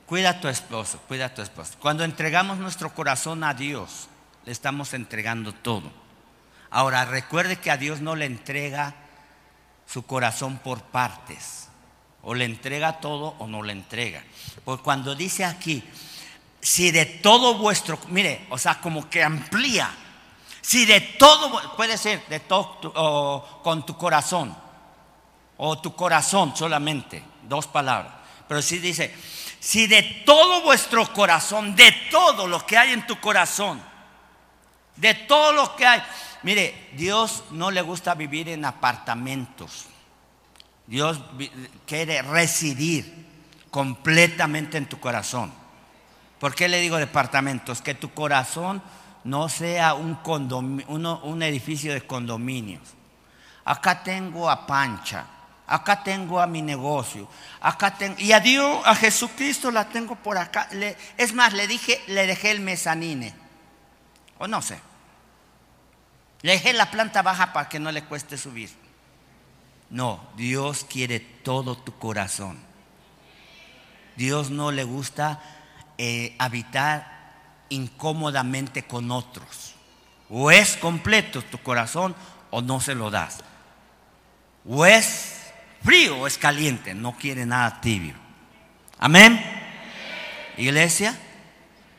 Cuida a tu esposo, cuida a tu esposo. Cuando entregamos nuestro corazón a Dios, le estamos entregando todo. Ahora, recuerde que a Dios no le entrega su corazón por partes. O le entrega todo o no le entrega. Porque cuando dice aquí, si de todo vuestro, mire, o sea, como que amplía. Si de todo, puede ser de todo, con tu corazón o tu corazón solamente, dos palabras. Pero si dice, si de todo vuestro corazón, de todo lo que hay en tu corazón, de todo lo que hay, mire, Dios no le gusta vivir en apartamentos. Dios quiere residir completamente en tu corazón. ¿Por qué le digo departamentos? Que tu corazón no sea un, un edificio de condominios. Acá tengo a Pancha, acá tengo a mi negocio, acá tengo, y a Dios, a Jesucristo la tengo por acá. es más, le dije, le dejé el mezanine, o no sé, le dejé la planta baja para que no le cueste subir. No, Dios quiere todo tu corazón. Dios no le gusta eh, habitar incómodamente con otros. O es completo tu corazón o no se lo das. O es frío o es caliente, no quiere nada tibio. Amén. Iglesia.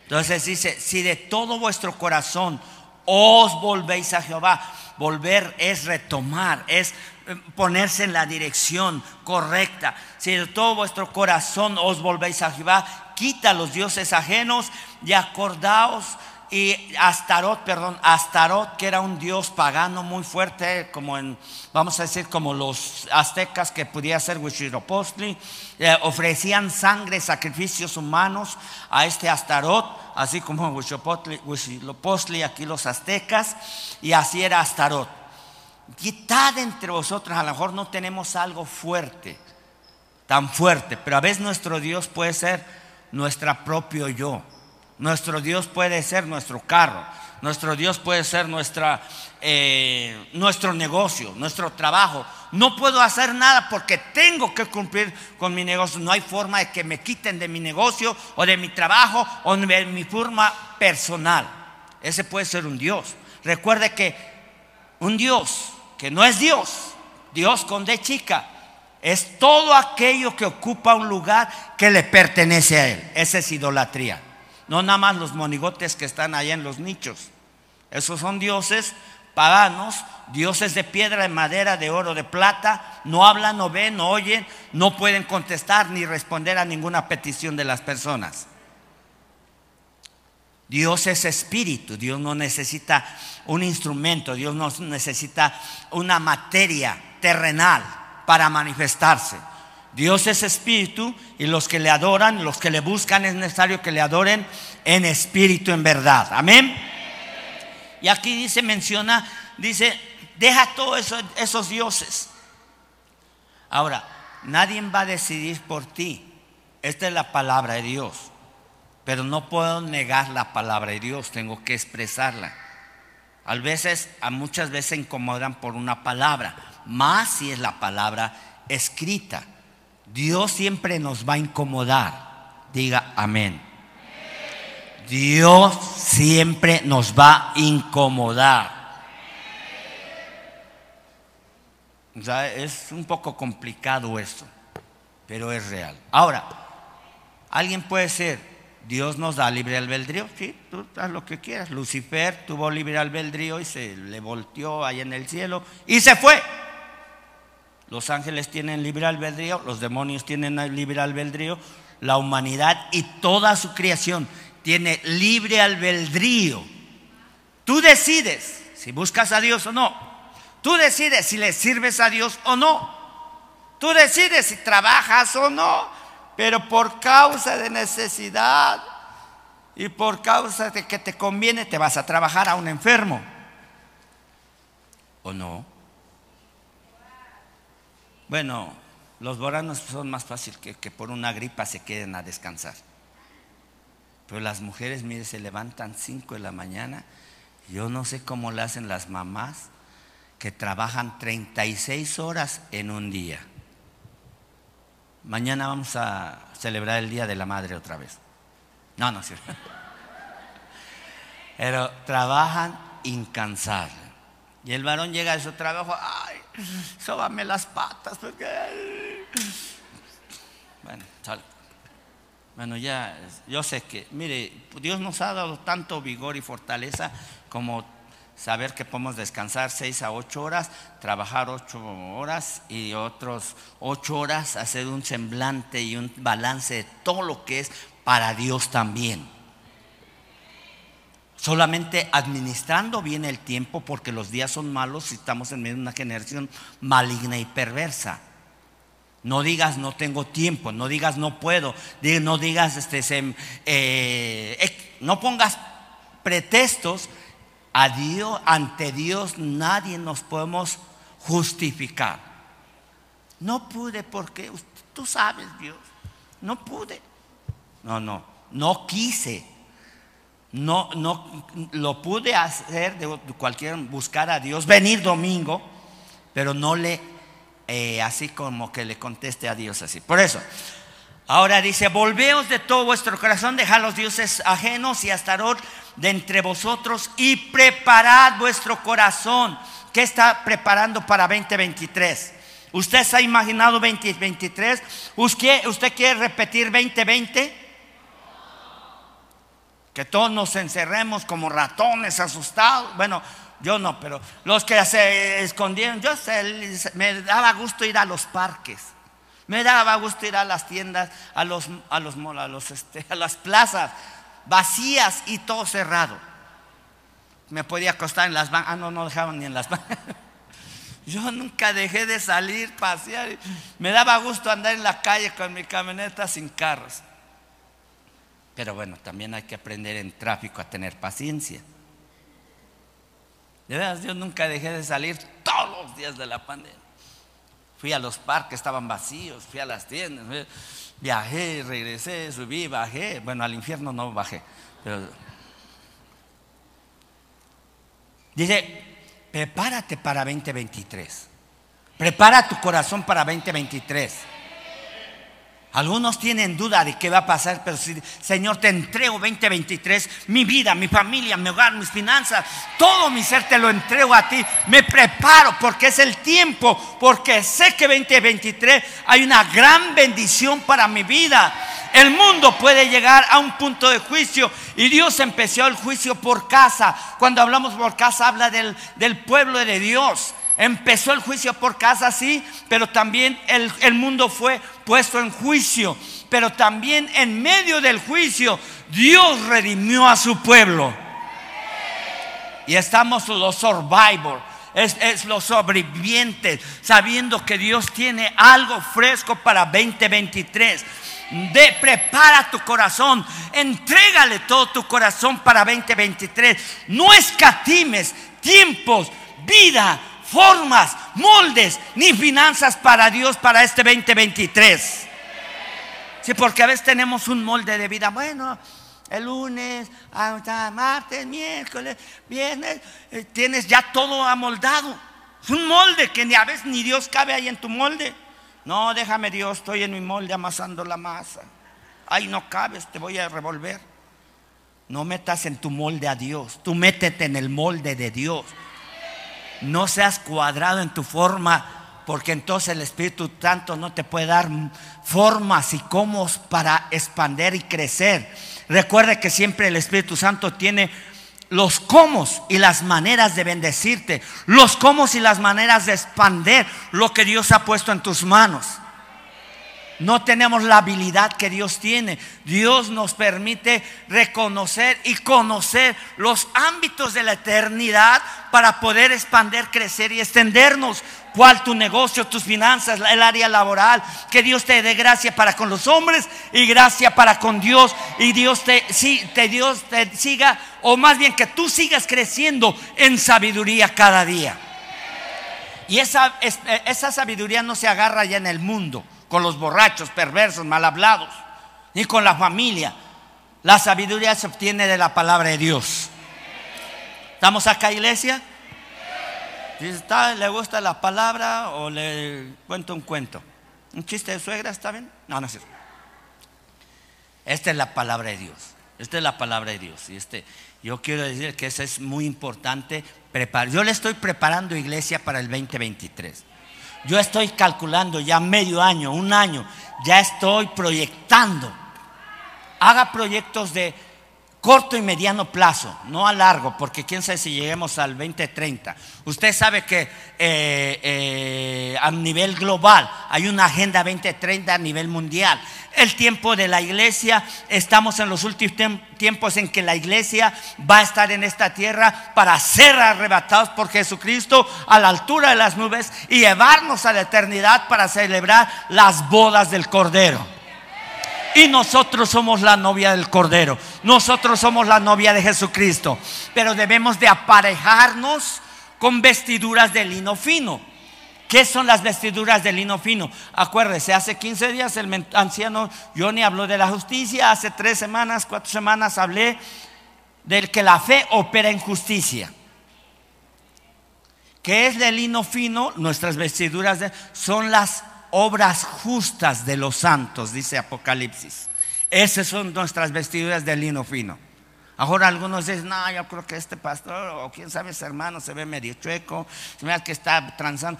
Entonces dice, si de todo vuestro corazón os volvéis a Jehová, volver es retomar, es eh, ponerse en la dirección correcta. Si de todo vuestro corazón os volvéis a Jehová, quita los dioses ajenos y acordaos y Astarot, perdón, Astarot, que era un dios pagano muy fuerte, como en, vamos a decir, como los aztecas que podía ser Huitzilopochtli, eh, ofrecían sangre, sacrificios humanos a este Astarot, así como Huitzilopochtli, aquí los aztecas, y así era Astarot. Quitad entre vosotros, a lo mejor no tenemos algo fuerte, tan fuerte, pero a veces nuestro Dios puede ser nuestra propio yo. Nuestro Dios puede ser nuestro carro. Nuestro Dios puede ser nuestra, eh, nuestro negocio, nuestro trabajo. No puedo hacer nada porque tengo que cumplir con mi negocio. No hay forma de que me quiten de mi negocio o de mi trabajo o de mi forma personal. Ese puede ser un Dios. Recuerde que un Dios que no es Dios, Dios con D chica, es todo aquello que ocupa un lugar que le pertenece a Él. Esa es idolatría. No nada más los monigotes que están allá en los nichos. Esos son dioses paganos, dioses de piedra, de madera, de oro, de plata. No hablan, no ven, no oyen, no pueden contestar ni responder a ninguna petición de las personas. Dios es espíritu, Dios no necesita un instrumento, Dios no necesita una materia terrenal para manifestarse. Dios es espíritu y los que le adoran, los que le buscan, es necesario que le adoren en espíritu, en verdad. Amén. Y aquí dice, menciona, dice, deja todos esos, dioses. Ahora, nadie va a decidir por ti. Esta es la palabra de Dios. Pero no puedo negar la palabra de Dios, tengo que expresarla. A veces, a muchas veces se incomodan por una palabra, más si es la palabra escrita. Dios siempre nos va a incomodar. Diga amén. Dios siempre nos va a incomodar. es un poco complicado esto, pero es real. Ahora, alguien puede ser, Dios nos da libre albedrío, sí, tú haz lo que quieras. Lucifer tuvo libre albedrío y se le volteó ahí en el cielo y se fue. Los ángeles tienen libre albedrío, los demonios tienen libre albedrío, la humanidad y toda su creación tiene libre albedrío. Tú decides si buscas a Dios o no. Tú decides si le sirves a Dios o no. Tú decides si trabajas o no. Pero por causa de necesidad y por causa de que te conviene, te vas a trabajar a un enfermo. ¿O no? Bueno, los boranos son más fácil que, que por una gripa se queden a descansar. Pero las mujeres, mire, se levantan 5 de la mañana. Yo no sé cómo lo hacen las mamás que trabajan 36 horas en un día. Mañana vamos a celebrar el Día de la Madre otra vez. No, no es. Pero trabajan incansables. Y el varón llega a su trabajo, ay, sóbame las patas. Bueno, sal. Bueno, ya, yo sé que, mire, Dios nos ha dado tanto vigor y fortaleza como saber que podemos descansar seis a ocho horas, trabajar ocho horas y otros ocho horas, hacer un semblante y un balance de todo lo que es para Dios también. Solamente administrando bien el tiempo porque los días son malos y estamos en medio de una generación maligna y perversa. No digas no tengo tiempo, no digas no puedo, no digas este, eh, no pongas pretextos a Dios, ante Dios nadie nos podemos justificar. No pude porque tú sabes Dios, no pude. No, no, no quise. No, no lo pude hacer de cualquier buscar a Dios, venir domingo, pero no le eh, así como que le conteste a Dios así. Por eso, ahora dice, volveos de todo vuestro corazón, dejad los dioses ajenos y Astarot de entre vosotros y preparad vuestro corazón. ¿Qué está preparando para 2023? ¿Usted se ha imaginado 2023? ¿Usted, usted quiere repetir 2020? Que todos nos encerremos como ratones asustados. Bueno, yo no, pero los que se escondieron, yo sé, me daba gusto ir a los parques. Me daba gusto ir a las tiendas, a los a los a los este, a las plazas vacías y todo cerrado. Me podía acostar en las bancas, ah no, no dejaban ni en las bancas. Yo nunca dejé de salir, pasear. Me daba gusto andar en la calle con mi camioneta sin carros. Pero bueno, también hay que aprender en tráfico a tener paciencia. De verdad, yo nunca dejé de salir todos los días de la pandemia. Fui a los parques, estaban vacíos, fui a las tiendas, viajé, regresé, subí, bajé. Bueno, al infierno no bajé. Dice, prepárate para 2023. Prepara tu corazón para 2023. Algunos tienen duda de qué va a pasar, pero si, Señor, te entrego 2023, mi vida, mi familia, mi hogar, mis finanzas, todo mi ser te lo entrego a ti. Me preparo porque es el tiempo, porque sé que 2023 hay una gran bendición para mi vida. El mundo puede llegar a un punto de juicio y Dios empezó el juicio por casa. Cuando hablamos por casa habla del, del pueblo de Dios. Empezó el juicio por casa, sí, pero también el, el mundo fue puesto en juicio. Pero también en medio del juicio Dios redimió a su pueblo. Y estamos los survivors, es, es, los sobrevivientes, sabiendo que Dios tiene algo fresco para 2023. De, prepara tu corazón, entrégale todo tu corazón para 2023. No escatimes tiempos, vida, formas, moldes, ni finanzas para Dios para este 2023. Sí, porque a veces tenemos un molde de vida. Bueno, el lunes, martes, miércoles, viernes, eh, tienes ya todo amoldado. Es un molde que ni a veces ni Dios cabe ahí en tu molde. No, déjame Dios, estoy en mi molde amasando la masa. Ahí no cabes, te voy a revolver. No metas en tu molde a Dios, tú métete en el molde de Dios. No seas cuadrado en tu forma, porque entonces el Espíritu Santo no te puede dar formas y cómo para expander y crecer. Recuerde que siempre el Espíritu Santo tiene los cómo y las maneras de bendecirte, los cómo y las maneras de expander lo que Dios ha puesto en tus manos. No tenemos la habilidad que Dios tiene. Dios nos permite reconocer y conocer los ámbitos de la eternidad para poder expandir, crecer y extendernos. ¿Cuál tu negocio, tus finanzas, el área laboral? Que Dios te dé gracia para con los hombres y gracia para con Dios. Y Dios te, te, Dios te siga, o más bien que tú sigas creciendo en sabiduría cada día. Y esa, esa sabiduría no se agarra ya en el mundo con los borrachos, perversos, mal hablados, ni con la familia. La sabiduría se obtiene de la palabra de Dios. ¿Estamos acá, iglesia? ¿Le gusta la palabra o le cuento un cuento? ¿Un chiste de suegra está bien? No, no es cierto. Esta es la palabra de Dios. Esta es la palabra de Dios. Y este, yo quiero decir que eso es muy importante. Yo le estoy preparando iglesia para el 2023. Yo estoy calculando ya medio año, un año, ya estoy proyectando. Haga proyectos de corto y mediano plazo, no a largo, porque quién sabe si lleguemos al 2030. Usted sabe que eh, eh, a nivel global hay una agenda 2030 a nivel mundial. El tiempo de la iglesia, estamos en los últimos tiempos en que la iglesia va a estar en esta tierra para ser arrebatados por Jesucristo a la altura de las nubes y llevarnos a la eternidad para celebrar las bodas del Cordero. Y nosotros somos la novia del Cordero. Nosotros somos la novia de Jesucristo. Pero debemos de aparejarnos con vestiduras de lino fino. ¿Qué son las vestiduras de lino fino? Acuérdese, hace 15 días el anciano Johnny habló de la justicia. Hace tres semanas, cuatro semanas hablé del que la fe opera en justicia. ¿Qué es de lino fino? Nuestras vestiduras son las obras justas de los santos, dice Apocalipsis. Esas son nuestras vestiduras de lino fino. Ahora algunos dicen, no, yo creo que este pastor o quién sabe ese hermano se ve medio chueco, se ve que está transando.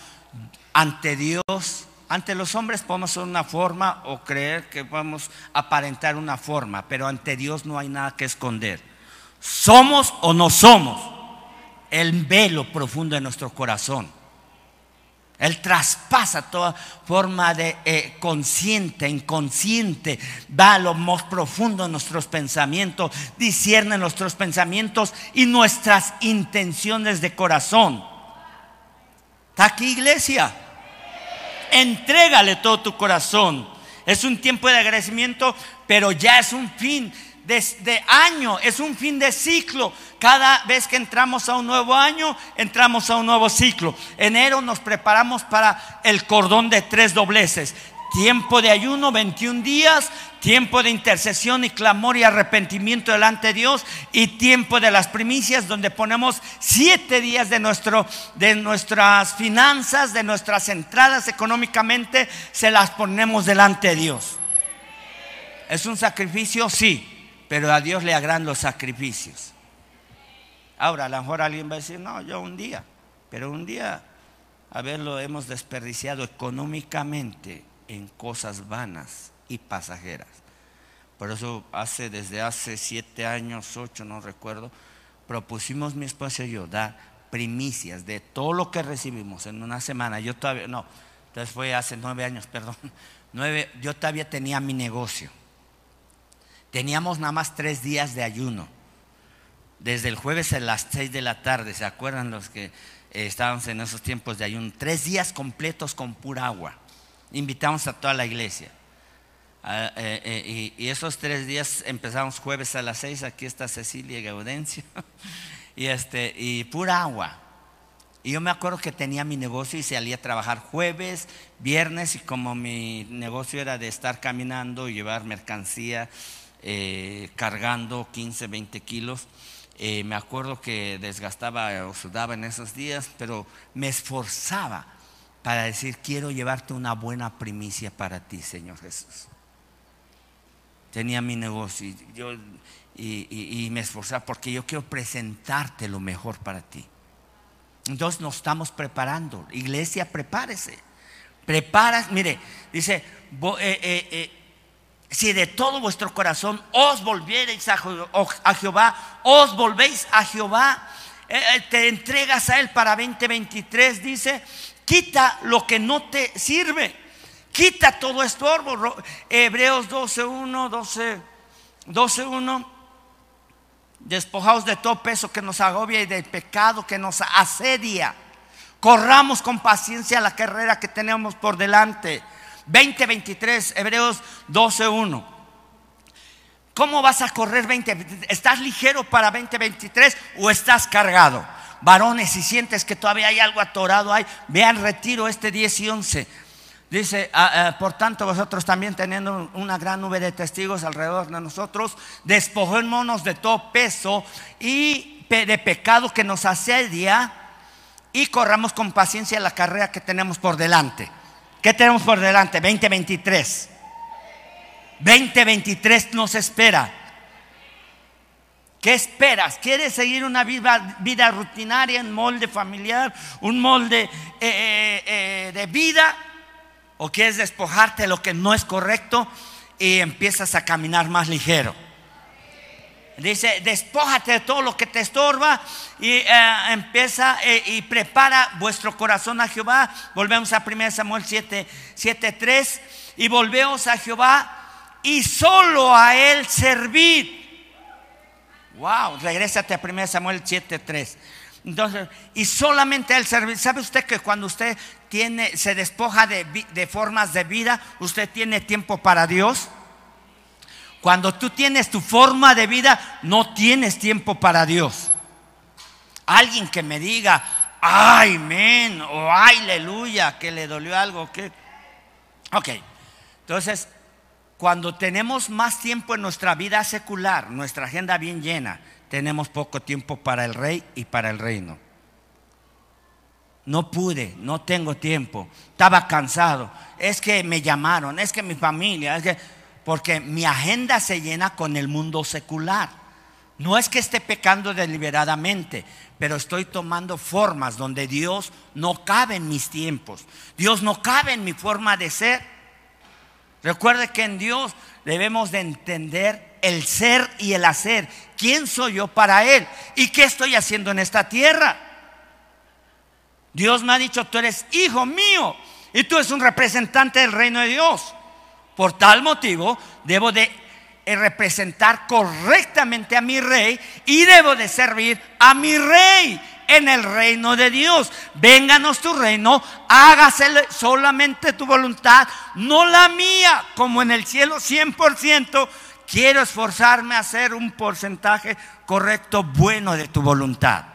Ante Dios, ante los hombres podemos ser una forma o creer que podemos aparentar una forma, pero ante Dios no hay nada que esconder. Somos o no somos el velo profundo de nuestro corazón. Él traspasa toda forma de eh, consciente, inconsciente, va a lo más profundo de nuestros pensamientos, discierne nuestros pensamientos y nuestras intenciones de corazón. ¿Está aquí, iglesia? Entrégale todo tu corazón. Es un tiempo de agradecimiento, pero ya es un fin de, año, es un fin de ciclo. Cada vez que entramos a un nuevo año, entramos a un nuevo ciclo. Enero nos preparamos para el cordón de tres dobleces. Tiempo de ayuno, 21 días, tiempo de intercesión y clamor y arrepentimiento delante de Dios y tiempo de las primicias donde ponemos siete días de, nuestro, de nuestras finanzas, de nuestras entradas económicamente, se las ponemos delante de Dios. ¿Es un sacrificio? Sí, pero a Dios le agradan los sacrificios. Ahora, a lo mejor alguien va a decir, no, yo un día, pero un día, a ver, lo hemos desperdiciado económicamente en cosas vanas y pasajeras. Por eso hace, desde hace siete años, ocho, no recuerdo, propusimos mi esposa y yo dar primicias de todo lo que recibimos en una semana. Yo todavía, no, entonces fue hace nueve años, perdón, nueve, yo todavía tenía mi negocio. Teníamos nada más tres días de ayuno. Desde el jueves a las seis de la tarde, ¿se acuerdan los que eh, estábamos en esos tiempos de ayuno? Tres días completos con pura agua. Invitamos a toda la iglesia. Ah, eh, eh, y, esos tres días empezamos jueves a las seis, aquí está Cecilia Gaudencio, y, este, y pura agua. Y yo me acuerdo que tenía mi negocio y salía a trabajar jueves, viernes, y como mi negocio era de estar caminando y llevar mercancía eh, cargando 15, 20 kilos. Eh, me acuerdo que desgastaba o sudaba en esos días, pero me esforzaba para decir, quiero llevarte una buena primicia para ti, Señor Jesús. Tenía mi negocio y, yo, y, me esforzaba porque yo quiero presentarte lo mejor para ti. Entonces nos estamos preparando. Iglesia, prepárese. Preparas, mire, dice, eh, eh si de todo vuestro corazón os volviereis a, Jehová, os volvéis a Jehová, eh, eh, te entregas a Él para 2023, dice, quita lo que no te sirve, quita todo estorbo. Hebreos 12.1, 12, 12.1, despojaos de todo peso que nos agobia y del pecado que nos asedia. Corramos con paciencia la carrera que tenemos por delante 2023, Hebreos 12.1. ¿Cómo vas a correr 20? ¿Estás ligero para 2023 o estás cargado? Varones, si sientes que todavía hay algo atorado ahí, vean retiro este 10 y 11. Dice, ah, ah, por tanto vosotros también teniendo una gran nube de testigos alrededor de nosotros, despojémonos de todo peso y de pecado que nos asedia y corramos con paciencia la carrera que tenemos por delante. ¿Qué tenemos por delante? 2023. 2023 nos espera. ¿Qué esperas? ¿Quieres seguir una vida, rutinaria, un molde familiar, un molde eh, eh, eh, de vida? ¿O quieres despojarte de lo que no es correcto y empiezas a caminar más ligero? Dice, despójate de todo lo que te estorba y eh, empieza eh, y prepara vuestro corazón a Jehová. Volvemos a 1 Samuel 7, 7, 3 y volvemos a Jehová y solo a Él servir. Wow, regrésate a 1 Samuel 7, 3. Entonces, y solamente Él servir. ¿Sabe usted que cuando usted tiene, se despoja de, de formas de vida, usted tiene tiempo para Dios? Cuando tú tienes tu forma de vida, no tienes tiempo para Dios. Alguien que me diga, ay, men, o aleluya, que le dolió algo, que. Ok, entonces, cuando tenemos más tiempo en nuestra vida secular, nuestra agenda bien llena, tenemos poco tiempo para el rey y para el reino. No pude, no tengo tiempo, estaba cansado, es que me llamaron, es que mi familia, es que porque mi agenda se llena con el mundo secular. No es que esté pecando deliberadamente, pero estoy tomando formas donde Dios no cabe en mis tiempos. Dios no cabe en mi forma de ser. Recuerde que en Dios debemos de entender el ser y el hacer. ¿Quién soy yo para Él? ¿Y qué estoy haciendo en esta tierra? Dios me ha dicho, tú eres hijo mío y tú eres un representante del reino de Dios. Por tal motivo, debo de eh, representar correctamente a mi rey y debo de servir a mi rey en el reino de Dios. Vénganos tu reino, hágase solamente tu voluntad, no la mía, como en el cielo 100%. quiero esforzarme a hacer un porcentaje correcto, bueno de tu voluntad.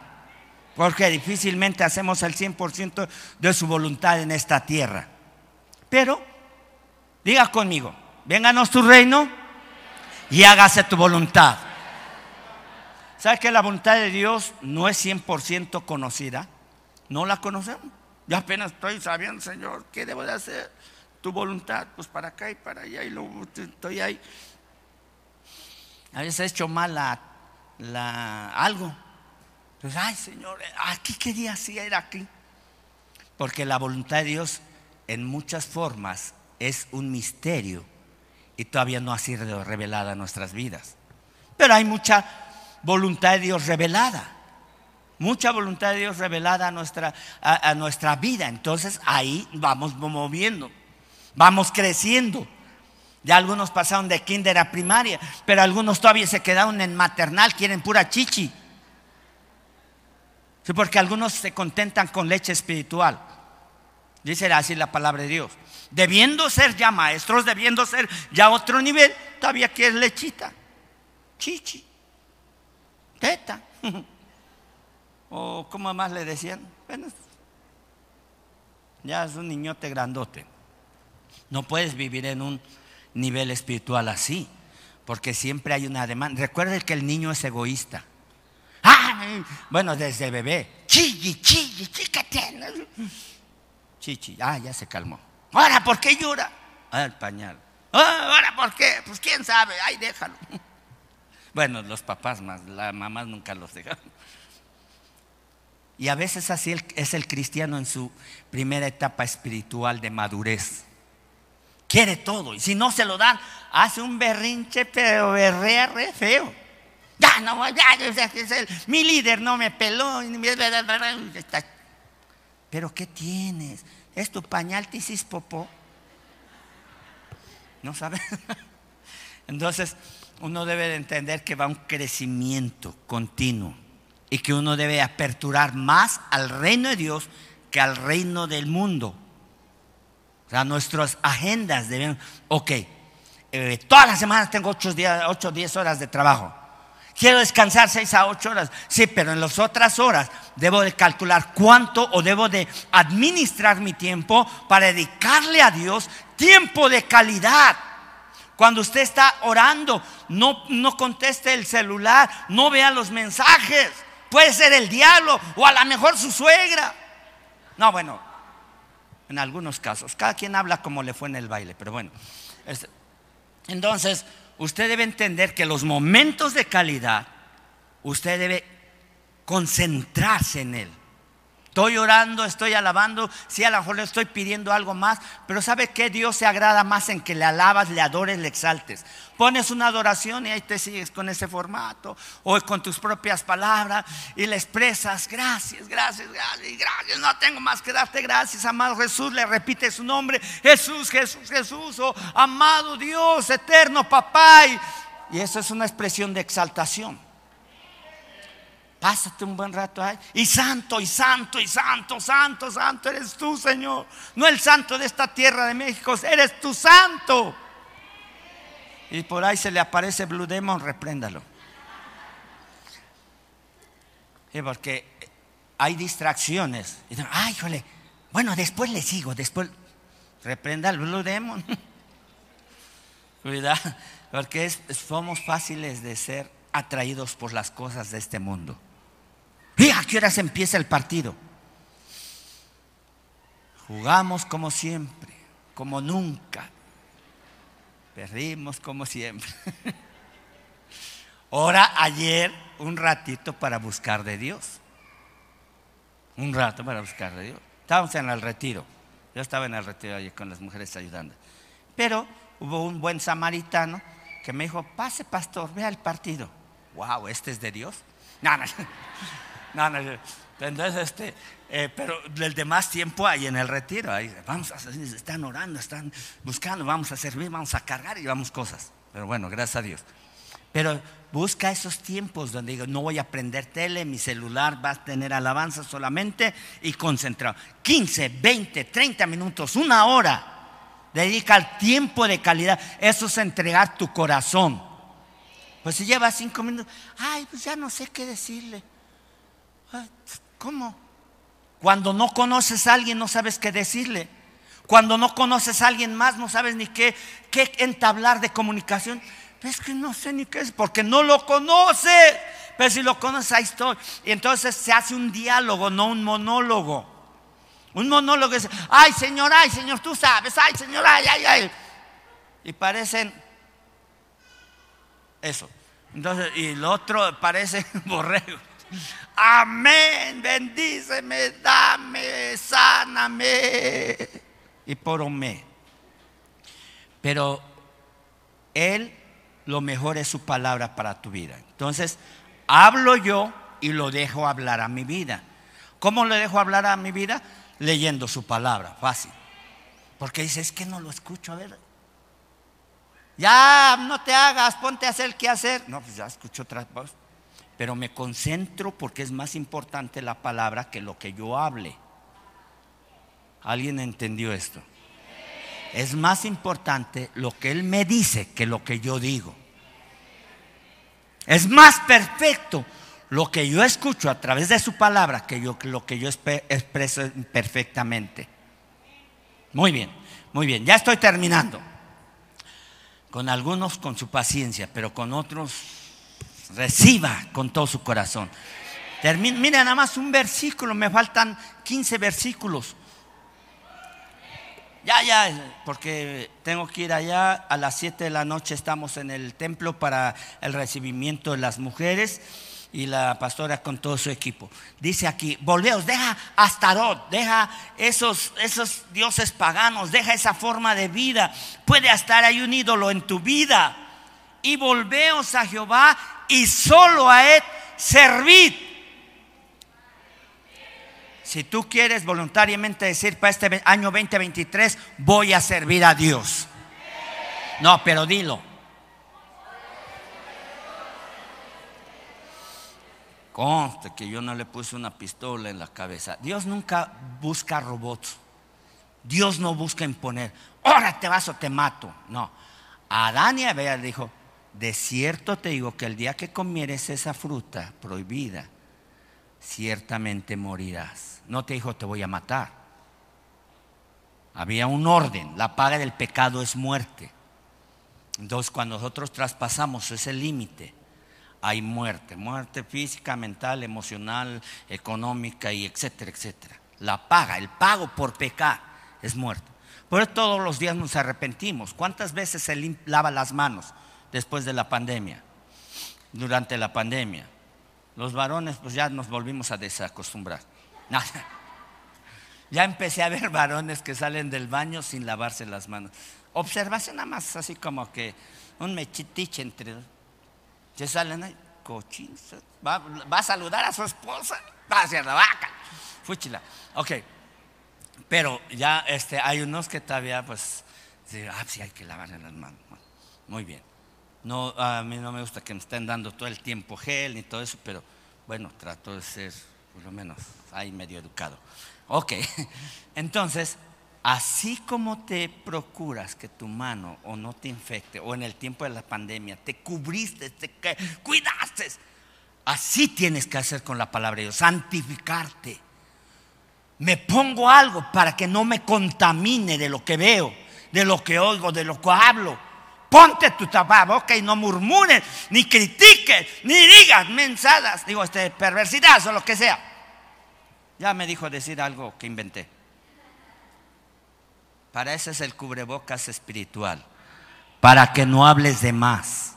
Porque difícilmente hacemos el 100% de su voluntad en esta tierra. Pero, diga conmigo, vénganos tu reino y hágase tu voluntad. ¿Sabes que la voluntad de Dios no es 100% conocida? No la conocemos. Yo apenas estoy sabiendo, Señor, ¿qué debo de hacer? Tu voluntad, pues para acá y para allá, y luego estoy ahí. A veces he hecho mal la, algo. Pues, ay, Señor, aquí quería hacer aquí. Porque la voluntad de Dios en muchas formas es un misterio y todavía no ha sido revelada en nuestras vidas. Pero hay mucha voluntad de Dios revelada. Mucha voluntad de Dios revelada a nuestra, a, nuestra vida. Entonces ahí vamos moviendo, vamos creciendo. Ya algunos pasaron de kinder a primaria, pero algunos todavía se quedaron en maternal, quieren pura chichi. Sí, porque algunos se contentan con leche espiritual. Dice así la palabra de Dios. Debiendo ser ya maestros, debiendo ser ya otro nivel, todavía que es lechita, chichi, teta. o como más le decían, bueno, ya es un niñote grandote. No puedes vivir en un nivel espiritual así, porque siempre hay una demanda. Recuerda que el niño es egoísta. Bueno, desde bebé. Chilli, chilli, chiquete. Chichi, ah, ya se calmó. Ahora, ¿por qué llora? Ah, el pañal. Ah, ahora, ¿por qué? Pues quién sabe, ay, déjalo. Bueno, los papás más, las mamás nunca los dejan. Y a veces así es el cristiano en su primera etapa espiritual de madurez. Quiere todo y si no se lo dan, hace un berrinche, pero berrea re feo. Ya no, ya, mi líder no me peló. Pero ¿qué tienes? ¿Es tu pañal tisis popó? ¿No sabes? Entonces, uno debe de entender que va un crecimiento continuo y que uno debe aperturar más al reino de Dios que al reino del mundo. O sea, nuestras agendas deben, ok, eh, todas las semanas tengo 8 o 10 horas de trabajo. Quiero descansar 6 a 8 horas. Sí, pero en las otras horas debo de calcular cuánto o debo de administrar mi tiempo para dedicarle a Dios tiempo de calidad. Cuando usted está orando, no, no conteste el celular, no vea los mensajes. Puede ser el diablo o a lo mejor su suegra. No, bueno, en algunos casos. Cada quien habla como le fue en el baile, pero bueno. Entonces, usted debe entender que los momentos de calidad, usted debe concentrarse en él. Estoy orando, estoy alabando, sí, a lo mejor le estoy pidiendo algo más, pero ¿sabe qué? Dios se agrada más en que le alabas, le adores, le exaltes. Pones una adoración y ahí te sigues con ese formato o con tus propias palabras y le expresas, gracias, gracias, gracias, gracias, no tengo más que darte gracias, amado Jesús, le repite su nombre, Jesús, Jesús, Jesús, o amado Dios, eterno papá. y eso es una expresión de exaltación. Pásate un buen rato ahí. Y santo, y santo, y santo, santo, santo, eres tú, Señor. No el santo de esta tierra de México, eres tu santo. Y por ahí se le aparece Blue Demon, repréndalo. porque hay distracciones. Y Ay, híjole, bueno, después le sigo, después reprenda al Blue Demon. Cuidado, porque somos fáciles de ser atraídos por las cosas de este mundo. ¿Y a qué se empieza el partido? Jugamos como siempre, como nunca. Perdimos como siempre. Ora ayer un ratito para buscar de Dios. Un rato para buscar de Dios. Estábamos en el retiro. Yo estaba en el retiro ayer con las mujeres ayudando. Pero hubo un buen samaritano que me dijo, pase pastor, vea el partido. Wow, este es de Dios. No, no. No, no, entonces, este, eh, pero el demás tiempo ahí en el retiro, ahí vamos a están orando, están buscando, vamos a servir, vamos a cargar y llevamos cosas. Pero bueno, gracias a Dios. Pero busca esos tiempos donde digo, no voy a prender tele, mi celular va a tener alabanza solamente y concentrado. 15, 20, 30 minutos, una hora. Dedica al tiempo de calidad. Eso es entregar tu corazón. Pues si lleva cinco minutos, ay, pues ya no sé qué decirle. ¿Cómo? Cuando no conoces a alguien no sabes qué decirle. Cuando no conoces a alguien más no sabes ni qué, qué entablar de comunicación. Es que no sé ni qué es, porque no lo conoces. Pero si lo conoces, ahí estoy. Y entonces se hace un diálogo, no un monólogo. Un monólogo es, ay Señor, ay Señor, tú sabes, ay Señor, ay, ay, ay. Y parecen eso. Entonces, y el otro parece borrego. Amén, bendíceme, dame, sáname. Y por mí. Pero Él, lo mejor es su palabra para tu vida. Entonces, hablo yo y lo dejo hablar a mi vida. ¿Cómo le dejo hablar a mi vida? Leyendo su palabra, fácil. Porque dice, es que no lo escucho, a ver. Ya no te hagas, ponte a hacer qué hacer. No, pues ya escucho otra voz. Pero me concentro porque es más importante la palabra que lo que yo hable. ¿Alguien entendió esto? Es más importante lo que Él me dice que lo que yo digo. Es más perfecto lo que yo escucho a través de su palabra que yo, lo que yo expreso perfectamente. Muy bien, muy bien, ya estoy terminando. Con algunos con su paciencia, pero con otros reciba con todo su corazón. mira nada más un versículo, me faltan 15 versículos. Ya, ya, porque tengo que ir allá. A las 7 de la noche estamos en el templo para el recibimiento de las mujeres y la pastora con todo su equipo. Dice aquí, volveos, deja Astarot, deja esos, esos dioses paganos, deja esa forma de vida. Puede estar ahí un ídolo en tu vida. Y volveos a Jehová y solo a Él servid. Si tú quieres voluntariamente decir para este año 2023, voy a servir a Dios. No, pero dilo. Conste que yo no le puse una pistola en la cabeza. Dios nunca busca robots. Dios no busca imponer. Ahora te vas o te mato. No. Adán y Abel dijo, de cierto te digo que el día que comieres esa fruta prohibida, ciertamente morirás no te dijo te voy a matar. Había un orden, la paga del pecado es muerte. Entonces cuando nosotros traspasamos ese límite, hay muerte, muerte física, mental, emocional, económica y etcétera, etcétera. La paga, el pago por pecar es muerte. Por eso todos los días nos arrepentimos. ¿Cuántas veces se lava las manos después de la pandemia? Durante la pandemia. Los varones pues ya nos volvimos a desacostumbrar. Ya empecé a ver varones que salen del baño sin lavarse las manos. Observación nada más, así como que un mechitiche entre. Se salen ahí, cochinos. Va, a saludar a su esposa, va hacia la vaca. Fúchila. Ok. Pero ya este, hay unos que todavía, pues, ah, sí, hay que lavarse las manos. Muy bien. No, a mí no me gusta que me estén dando todo el tiempo gel ni todo eso, pero bueno, trato de ser por lo menos ahí medio educado. Ok, entonces, así como te procuras que tu mano o no te infecte, o en el tiempo de la pandemia, te cubriste, te cuidaste, así tienes que hacer con la palabra de Dios, santificarte. Me pongo algo para que no me contamine de lo que veo, de lo que oigo, de lo que hablo. Ponte tu boca y no murmures, ni critiques, ni digas mensadas, digo, este, perversidad o lo que sea. Ya me dijo decir algo que inventé. Para eso es el cubrebocas espiritual. Para que no hables de más.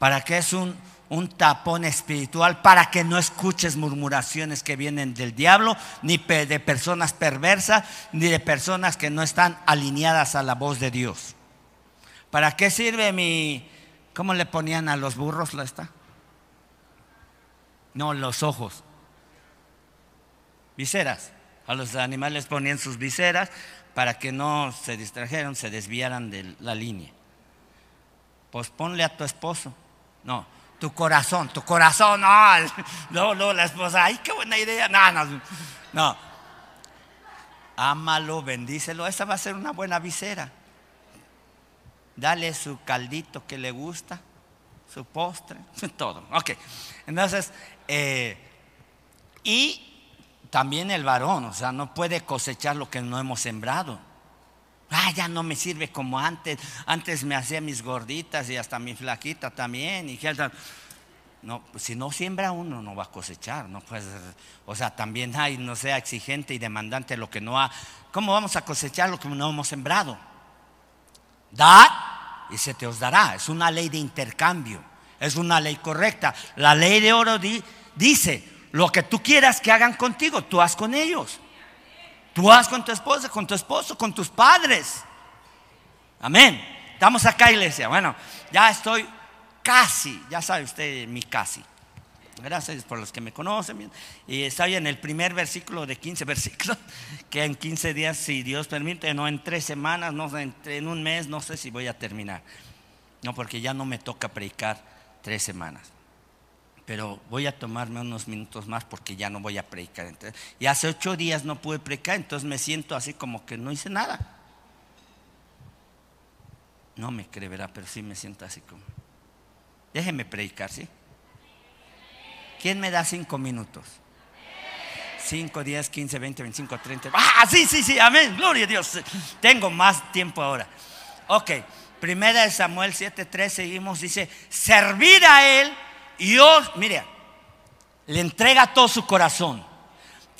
Para que es un, un tapón espiritual. Para que no escuches murmuraciones que vienen del diablo, ni de personas perversas, ni de personas que no están alineadas a la voz de Dios. ¿Para qué sirve mi... ¿Cómo le ponían a los burros la está? No, los ojos. Viseras. A los animales ponían sus viseras para que no se distrajeran, se desviaran de la línea. Pues ponle a tu esposo. No, tu corazón, tu corazón. No, no, no, la esposa. Ay, qué buena idea. No, no, no. Ámalo, bendícelo. Esa va a ser una buena visera dale su caldito que le gusta, su postre, todo. Ok, entonces, eh, y también el varón, o sea, no puede cosechar lo que no hemos sembrado. Ah, ya no me sirve como antes. Antes me hacía mis gorditas y hasta mi flaquita también. Y no, pues, si no siembra uno no va a cosechar, no pues, o sea, también hay, no sea exigente y demandante lo que no ha. ¿Cómo vamos a cosechar lo que no hemos sembrado? Dad y se te os dará. Es una ley de intercambio, es una ley correcta. La ley de oro dice, lo que tú quieras que hagan contigo, tú haz con ellos. Tú haz con tu esposa, con tu esposo, con tus padres. Amén. Estamos acá, iglesia. Bueno, ya estoy casi, ya sabe usted mi casi. Gracias por los que me conocen. Y estoy en el primer versículo de 15 versículos, que en 15 días, si Dios permite, no en tres semanas, no en un mes, no sé si voy a terminar. No, porque ya no me toca predicar tres semanas. Pero voy a tomarme unos minutos más porque ya no voy a predicar. y hace ocho días no pude predicar, entonces me siento así como que no hice nada. No me cree, pero sí me siento así como. Déjeme predicar, ¿sí? ¿Quién me da cinco minutos? Cinco, diez, quince, veinte, veinticinco, treinta. Ah, sí, sí, sí, amén. Gloria a Dios. Tengo más tiempo ahora. Ok, primera de Samuel 7:3 seguimos, dice, servir a Él y Dios, mire, le entrega todo su corazón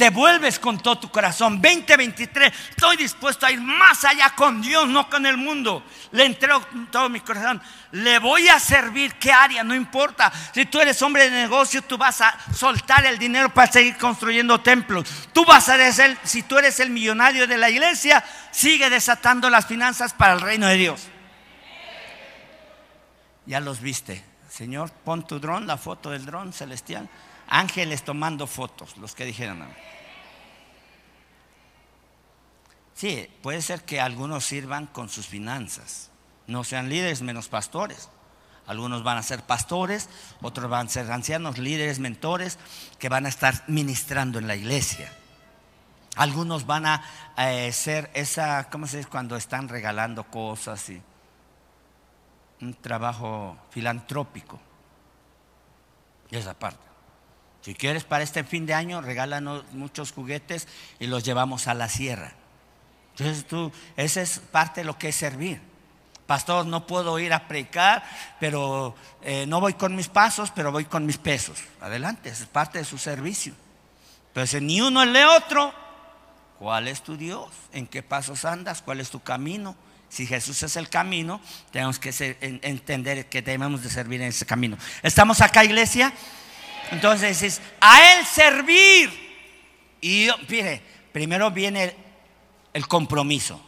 te vuelves con todo tu corazón. 2023, estoy dispuesto a ir más allá con Dios, no con el mundo. Le entrego todo mi corazón. Le voy a servir, ¿qué área? No importa. Si tú eres hombre de negocio, tú vas a soltar el dinero para seguir construyendo templos. Tú vas a ser, si tú eres el millonario de la iglesia, sigue desatando las finanzas para el reino de Dios. Ya los viste. Señor, pon tu dron, la foto del dron celestial ángeles tomando fotos, los que dijeron. Sí, puede ser que algunos sirvan con sus finanzas, no sean líderes menos pastores. Algunos van a ser pastores, otros van a ser ancianos, líderes, mentores, que van a estar ministrando en la iglesia. Algunos van a eh, ser esa, ¿cómo se dice? Cuando están regalando cosas y un trabajo filantrópico. Y esa parte. Si quieres para este fin de año, regálanos muchos juguetes y los llevamos a la sierra. Entonces tú, esa es parte de lo que es servir. Pastor, no puedo ir a predicar, pero eh, no voy con mis pasos, pero voy con mis pesos. Adelante, es parte de su servicio. Entonces, ni uno ni otro. ¿Cuál es tu Dios? ¿En qué pasos andas? ¿Cuál es tu camino? Si Jesús es el camino, tenemos que entender que debemos de servir en ese camino. ¿Estamos acá, iglesia? Entonces es a Él servir. Y fíjate, primero viene el, compromiso.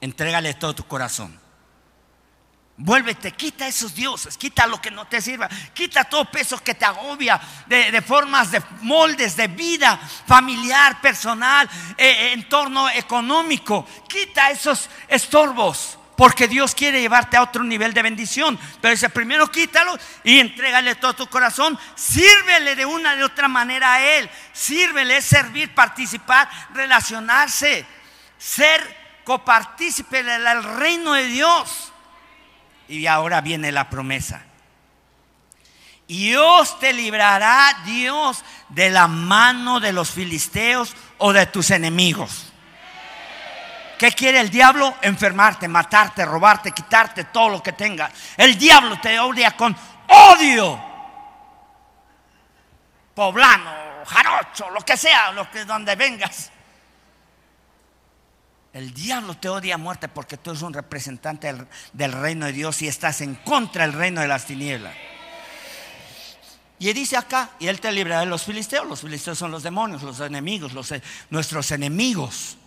Entrégale todo tu corazón. Vuélvete, quita esos dioses, quita lo que no te sirva, quita todo peso que te agobia de, formas, de moldes de vida familiar, personal, eh, entorno económico. Quita esos estorbos. Porque Dios quiere llevarte a otro nivel de bendición. Pero dice, primero quítalo y entrégale todo tu corazón. Sírvele de una de otra manera a Él. Sírvele, es servir, participar, relacionarse, ser copartícipe del reino de Dios. Y ahora viene la promesa. Dios te librará, Dios, de la mano de los filisteos o de tus enemigos. ¿Qué quiere el diablo? Enfermarte, matarte, robarte, quitarte todo lo que tengas. El diablo te odia con odio. Poblano, jarocho, lo que sea, lo que donde vengas. El diablo te odia a muerte porque tú eres un representante del, reino de Dios y estás en contra del reino de las tinieblas. Y dice acá, y él te librará de los filisteos. Los filisteos son los demonios, los enemigos, los, nuestros enemigos.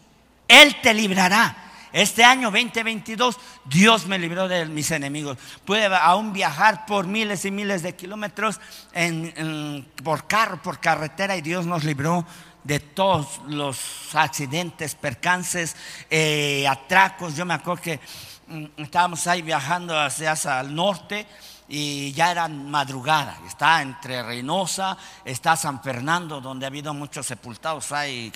Él te librará. Este año 2022 Dios me libró de mis enemigos. Pude aún viajar por miles y miles de kilómetros por carro, por carretera y Dios nos libró de todos los accidentes, percances, eh, atracos. Yo me acuerdo que mm, estábamos ahí viajando hacia, hacia el norte y ya era madrugada. Está entre Reynosa, está San Fernando, donde ha habido muchos sepultados. Hay,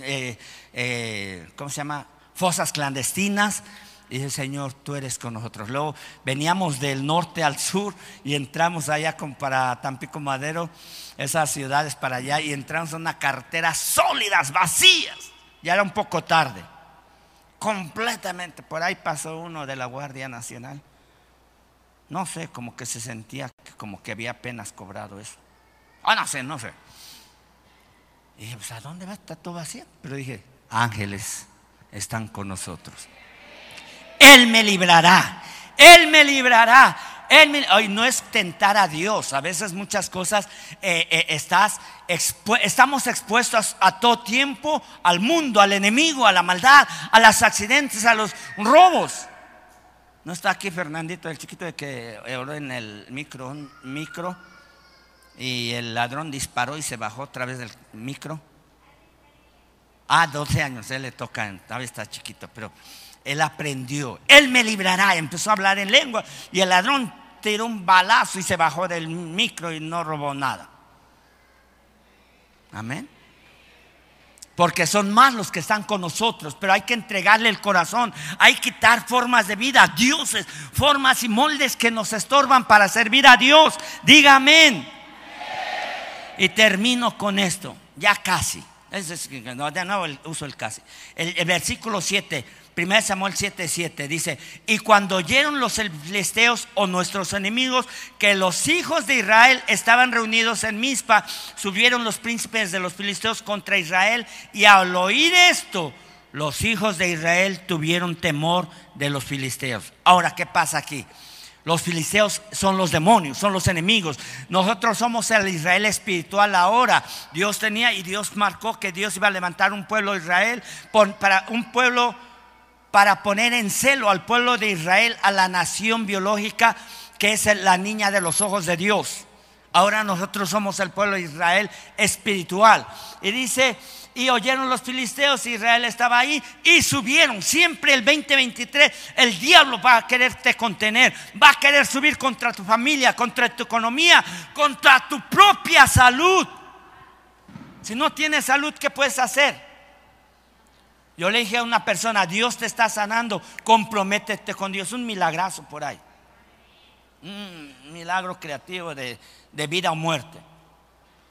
eh, eh, ¿cómo se llama? Fosas clandestinas. Y dije, Señor, tú eres con nosotros. Luego veníamos del norte al sur y entramos allá para Tampico Madero, esas ciudades para allá, y entramos en una carretera sólidas, vacías. Ya era un poco tarde. Completamente. Por ahí pasó uno de la Guardia Nacional. No sé, como que se sentía como que había apenas cobrado eso. Ah, no sé, no sé. Y dije, pues ¿a dónde va? Está todo vacío. Pero dije, ángeles están con nosotros. Él me librará. Él me librará. Él hoy no es tentar a Dios. A veces muchas cosas eh, eh, estás estamos expuestos a todo tiempo al mundo, al enemigo, a la maldad, a los accidentes, a los robos. No está aquí Fernandito, el chiquito de que oró en el micro, micro y el ladrón disparó y se bajó a través del micro. Ah, 12 años, él le toca, todavía está chiquito, pero él aprendió. Él me librará. Empezó a hablar en lengua. Y el ladrón tiró un balazo y se bajó del micro y no robó nada. Amén. Porque son más los que están con nosotros, pero hay que entregarle el corazón, hay que quitar formas de vida, dioses, formas y moldes que nos estorban para servir a Dios. Diga amén. Y termino con esto, ya casi. No, de nuevo uso el casi. El, el versículo 7 1 Samuel 7:7 dice, y cuando oyeron los filisteos o nuestros enemigos que los hijos de Israel estaban reunidos en Mizpa, subieron los príncipes de los filisteos contra Israel y al oír esto, los hijos de Israel tuvieron temor de los filisteos. Ahora, ¿qué pasa aquí? Los filisteos son los demonios, son los enemigos. Nosotros somos el Israel espiritual ahora. Dios tenía y Dios marcó que Dios iba a levantar un pueblo de Israel para un pueblo para poner en celo al pueblo de Israel, a la nación biológica que es la niña de los ojos de Dios. Ahora nosotros somos el pueblo de Israel espiritual. Y dice, y oyeron los filisteos, Israel estaba ahí y subieron. Siempre el 2023 el diablo va a quererte contener, va a querer subir contra tu familia, contra tu economía, contra tu propia salud. Si no tienes salud, ¿qué puedes hacer? Yo le dije a una persona, Dios te está sanando, comprométete con Dios. Un milagrazo por ahí. Un milagro creativo de, vida o muerte.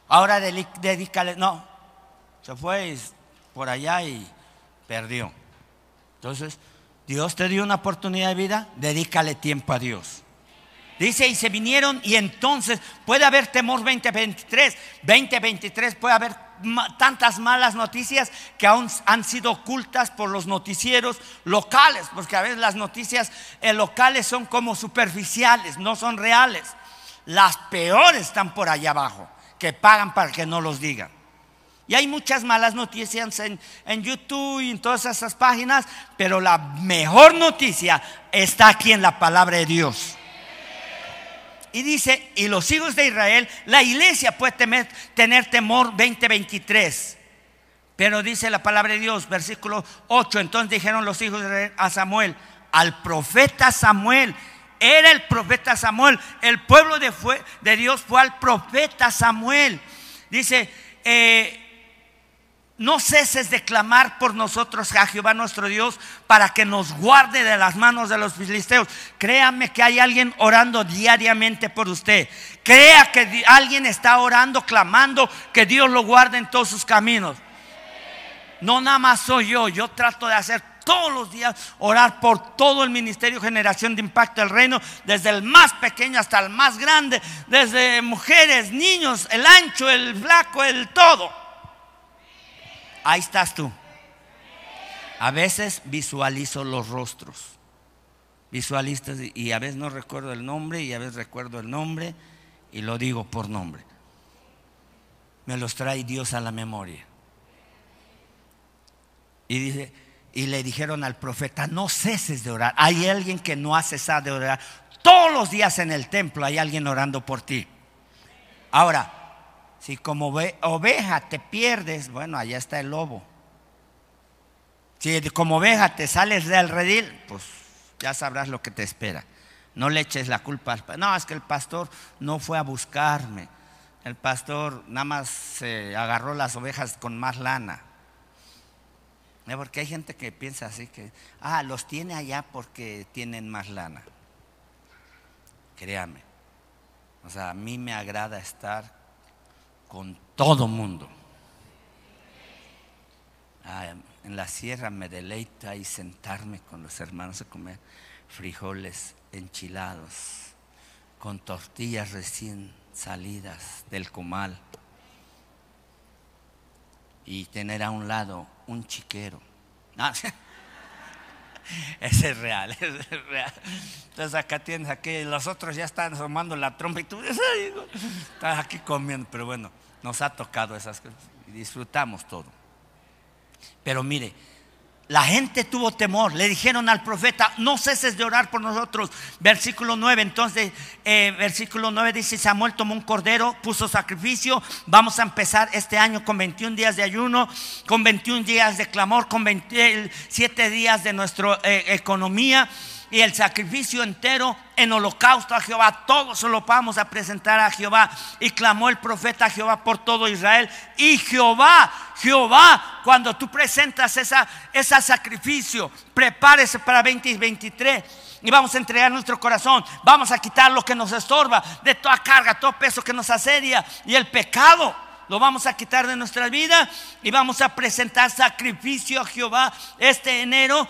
Ahora dedícale, no, se fue por allá y perdió. Entonces, Dios te dio una oportunidad de vida, dedícale tiempo a Dios. Dice, y se vinieron y entonces puede haber temor 2023, 2023 puede haber tantas malas noticias que aún han sido ocultas por los noticieros locales, porque a veces las noticias eh, locales son como superficiales, no son reales. Las peores están por allá abajo, que pagan para que no los digan. Y hay muchas malas noticias en, en, YouTube y en todas esas páginas, pero la mejor noticia está aquí en la palabra de Dios. Y dice, y los hijos de Israel, la iglesia puede tener temor 2023. Pero dice la palabra de Dios, versículo 8, entonces dijeron los hijos de a Samuel, al profeta Samuel, era el profeta Samuel, el pueblo de, de Dios fue al profeta Samuel. Dice, eh, no ceses de clamar por nosotros a Jehová nuestro Dios para que nos guarde de las manos de los filisteos. Créame que hay alguien orando diariamente por usted. Crea que alguien está orando, clamando que Dios lo guarde en todos sus caminos. No nada más soy yo, yo trato de hacer todos los días orar por todo el ministerio Generación de Impacto del Reino, desde el más pequeño hasta el más grande, desde mujeres, niños, el ancho, el flaco, el todo. Ahí estás tú. A veces visualizo los rostros. Visualistas y a veces no recuerdo el nombre y a veces recuerdo el nombre y lo digo por nombre. Me los trae Dios a la memoria. Y dice, y le dijeron al profeta, no ceses de orar. Hay alguien que no ha cesado de orar. Todos los días en el templo hay alguien orando por ti. Ahora, si como oveja te pierdes, bueno, allá está el lobo. Si como oveja te sales del redil, pues ya sabrás lo que te espera. No le eches la culpa al No, es que el pastor no fue a buscarme. El pastor nada más se agarró las ovejas con más lana. Porque hay gente que piensa así que, ah, los tiene allá porque tienen más lana. Créame. O sea, a mí me agrada estar con todo mundo. Ah, en la sierra me deleita y sentarme con los hermanos a comer frijoles enchilados, con tortillas recién salidas del comal y tener a un lado un chiquero. Ah, ese es real, ese es real. Entonces acá tienes aquí, los otros ya están asomando la trompa y tú estás aquí comiendo, pero bueno, nos ha tocado esas cosas y disfrutamos todo. Pero mire, la gente tuvo temor, le dijeron al profeta, no ceses de orar por nosotros. Versículo 9, entonces, eh, versículo 9 dice, Samuel tomó un cordero, puso sacrificio, vamos a empezar este año con 21 días de ayuno, con 21 días de clamor, con 27 días de nuestra eh, economía y el sacrificio entero en holocausto a Jehová. Todo se lo vamos a presentar a Jehová. Y clamó el profeta a Jehová por todo Israel. Y Jehová, Jehová, cuando tú presentas esa, ese sacrificio, prepárese para 2023 y vamos a entregar nuestro corazón. Vamos a quitar lo que nos estorba, de toda carga, todo peso que nos asedia y el pecado. Lo vamos a quitar de nuestra vida y vamos a presentar sacrificio a Jehová este enero,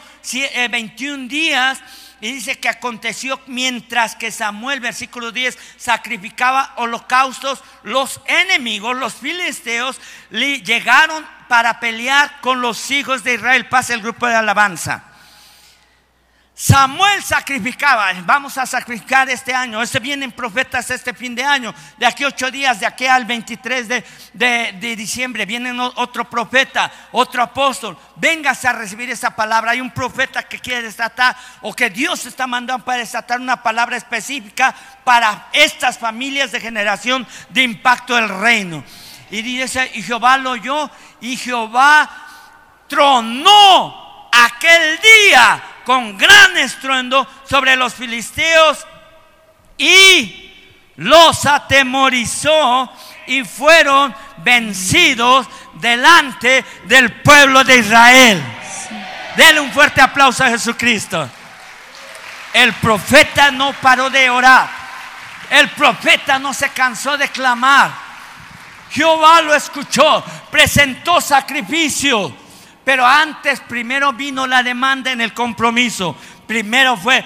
21 eh, días y dice que aconteció mientras que Samuel, versículo 10, sacrificaba holocaustos, los enemigos, los filisteos, llegaron para pelear con los hijos de Israel. Pasa el grupo de alabanza. Samuel sacrificaba, vamos a sacrificar este año, este vienen profetas este fin de año, de aquí ocho días, de aquí al 23 de, de, diciembre, viene otro profeta, otro apóstol, véngase a recibir esa palabra, hay un profeta que quiere desatar o que Dios está mandando para desatar una palabra específica para estas familias de generación de impacto del reino. Y dice, y Jehová lo oyó y Jehová tronó aquel día con gran estruendo sobre los filisteos y los atemorizó y fueron vencidos delante del pueblo de Israel. Denle un fuerte aplauso a Jesucristo. El profeta no paró de orar. El profeta no se cansó de clamar. Jehová lo escuchó, presentó sacrificio pero antes primero vino la demanda en el compromiso. Primero fue,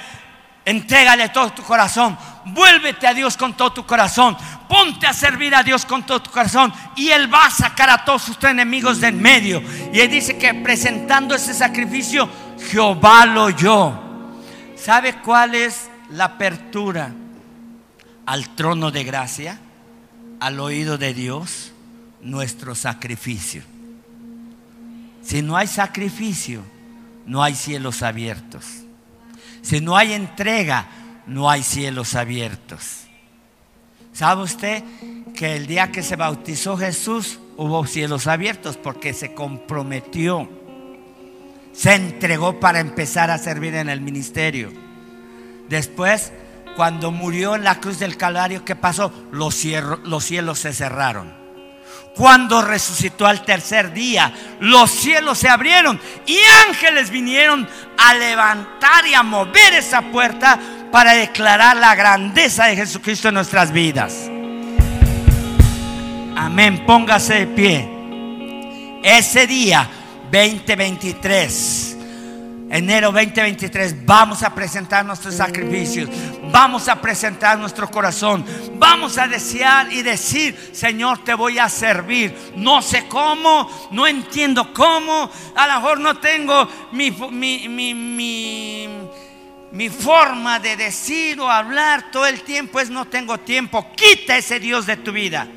entrégale todo tu corazón. Vuélvete a Dios con todo tu corazón. Ponte a servir a Dios con todo tu corazón. Y Él va a sacar a todos sus enemigos de en medio. Y Él dice que presentando ese sacrificio, Jehová lo oyó. ¿Sabe cuál es la apertura al trono de gracia? Al oído de Dios, nuestro sacrificio. Si no hay sacrificio, no hay cielos abiertos. Si no hay entrega, no hay cielos abiertos. ¿Sabe usted que el día que se bautizó Jesús hubo cielos abiertos porque se comprometió? Se entregó para empezar a servir en el ministerio. Después, cuando murió en la cruz del Calvario, ¿qué pasó? Los, los cielos se cerraron cuando resucitó al tercer día, los cielos se abrieron y ángeles vinieron a levantar y a mover esa puerta para declarar la grandeza de Jesucristo en nuestras vidas. Amén, póngase de pie. Ese día 2023 enero 2023 vamos a presentar nuestros sacrificios, vamos a presentar nuestro corazón, vamos a desear y decir, Señor, te voy a servir. No sé cómo, no entiendo cómo, a lo mejor no tengo mi, mi, forma de decir o hablar todo el tiempo, es no tengo tiempo. Quita ese Dios de tu vida.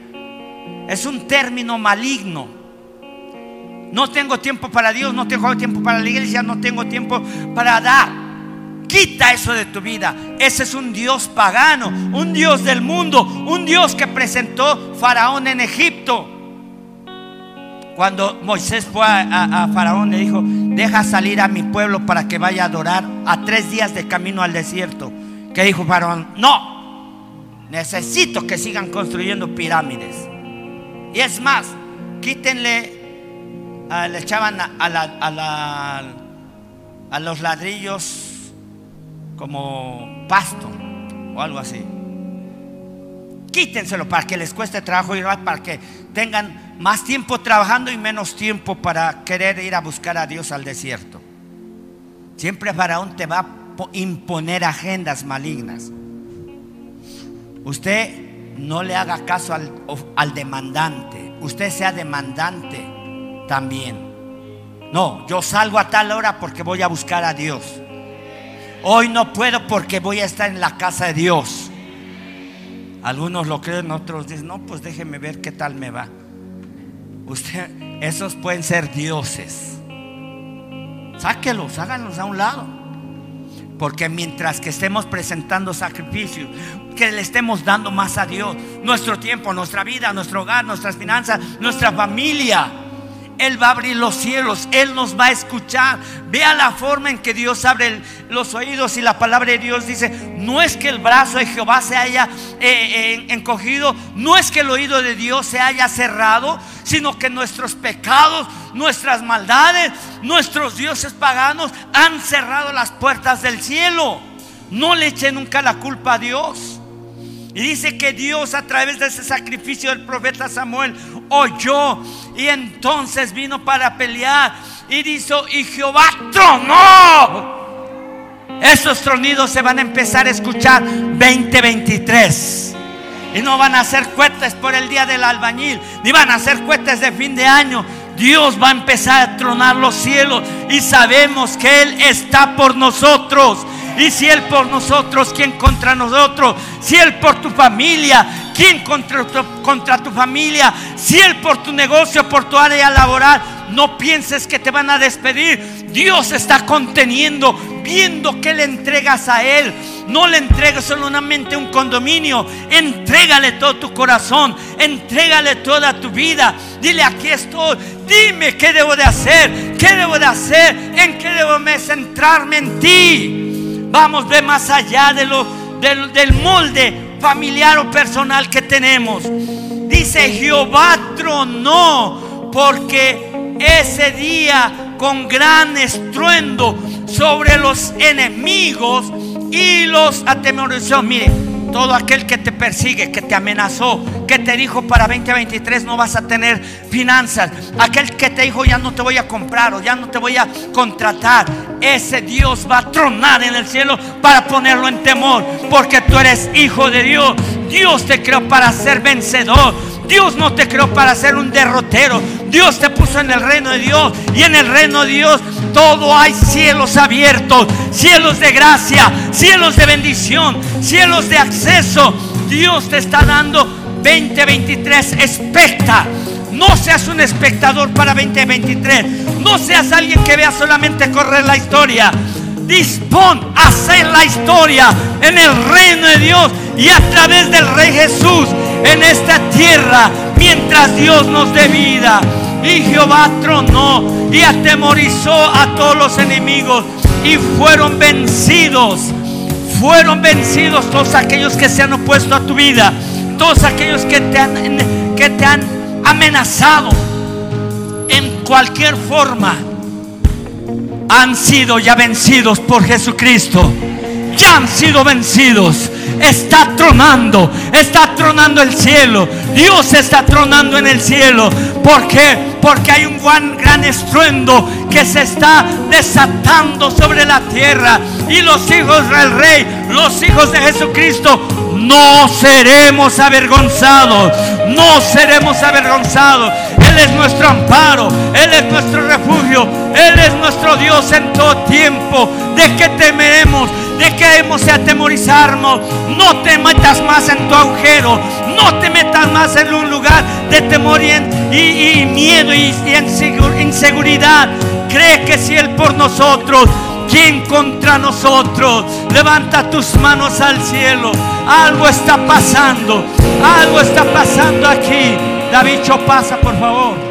Es un término maligno. No tengo tiempo para Dios, no tengo tiempo para la iglesia, no tengo tiempo para dar. Quita eso de tu vida. Ese es un Dios pagano, un Dios del mundo, un Dios que presentó Faraón en Egipto. Cuando Moisés fue a, Faraón, le dijo, deja salir a mi pueblo para que vaya a adorar a tres días de camino al desierto. ¿Qué dijo Faraón? No, necesito que sigan construyendo pirámides. Y es más, quítenle ah, le echaban a, los ladrillos como pasto o algo así. Quítenselo para que les cueste trabajo ir para que tengan más tiempo trabajando y menos tiempo para querer ir a buscar a Dios al desierto. Siempre Faraón te va a imponer agendas malignas. Usted no le haga caso al demandante. Usted sea demandante también. No, yo salgo a tal hora porque voy a buscar a Dios. Hoy no puedo porque voy a estar en la casa de Dios. Algunos lo creen, otros dicen, no, pues déjeme ver qué tal me va. Usted, esos pueden ser dioses. Sáquelos, háganlos a un lado. Porque mientras que estemos presentando sacrificios, que le estemos dando más a Dios, nuestro tiempo, nuestra vida, nuestro hogar, nuestras finanzas, nuestra familia, él va a abrir los cielos, Él nos va a escuchar. Vea la forma en que Dios abre los oídos y la palabra de Dios dice, no es que el brazo de Jehová se haya eh, encogido, no es que el oído de Dios se haya cerrado, sino que nuestros pecados, nuestras maldades, nuestros dioses paganos han cerrado las puertas del cielo. No le eche nunca la culpa a Dios. Y dice que Dios a través de ese sacrificio del profeta Samuel oyó y entonces vino para pelear y dice, y Jehová tronó. Esos tronidos se van a empezar a escuchar 2023. Y no van a ser cohetes por el día del albañil, ni van a ser cohetes de fin de año. Dios va a empezar a tronar los cielos y sabemos que Él está por nosotros. Y si Él por nosotros, ¿quién contra nosotros? Si Él por tu familia, ¿quién contra tu, familia? Si Él por tu negocio, por tu área laboral, no pienses que te van a despedir. Dios está conteniendo, viendo que le entregas a Él. No le entregues solamente un condominio, entrégale todo tu corazón, entrégale toda tu vida. Dile, aquí estoy, dime qué debo de hacer, qué debo de hacer, en qué debo de centrarme en ti. Vamos, ve más allá de lo, del, molde familiar o personal que tenemos. Dice Jehová tronó porque ese día con gran estruendo sobre los enemigos y los atemorizó. Mire, todo aquel que te persigue, que te amenazó, que te dijo para 2023 no vas a tener finanzas, aquel que te dijo ya no te voy a comprar o ya no te voy a contratar, ese Dios va a tronar en el cielo para ponerlo en temor, porque tú eres hijo de Dios. Dios te creó para ser vencedor. Dios no te creó para ser un derrotero. Dios te puso en el reino de Dios. Y en el reino de Dios todo hay cielos abiertos, cielos de gracia, cielos de bendición, cielos de acceso. Dios te está dando 2023. Expecta. No seas un espectador para 2023. No seas alguien que vea solamente correr la historia. Dispón a hacer la historia en el reino de Dios y a través del Rey Jesús en esta tierra mientras Dios nos dé vida. Y Jehová tronó y atemorizó a todos los enemigos y fueron vencidos. Fueron vencidos todos aquellos que se han opuesto a tu vida, todos aquellos que te han, que te han amenazado en cualquier forma. Han sido ya vencidos por Jesucristo. Ya han sido vencidos está tronando, está tronando el cielo. Dios está tronando en el cielo. ¿Por qué? Porque hay un gran, gran estruendo que se está desatando sobre la tierra. Y los hijos del rey, los hijos de Jesucristo, no seremos avergonzados. No seremos avergonzados. Él es nuestro amparo. Él es nuestro refugio. Él es nuestro Dios en todo tiempo. ¿De qué temeremos? ¿De qué hemos de atemorizarnos? No te metas más en tu agujero. No te metas más en un lugar de temor y, miedo y, y inseguridad. Cree que si Él por nosotros, ¿quién contra nosotros? Levanta tus manos al cielo. Algo está pasando. Algo está pasando aquí. David, pasa por favor.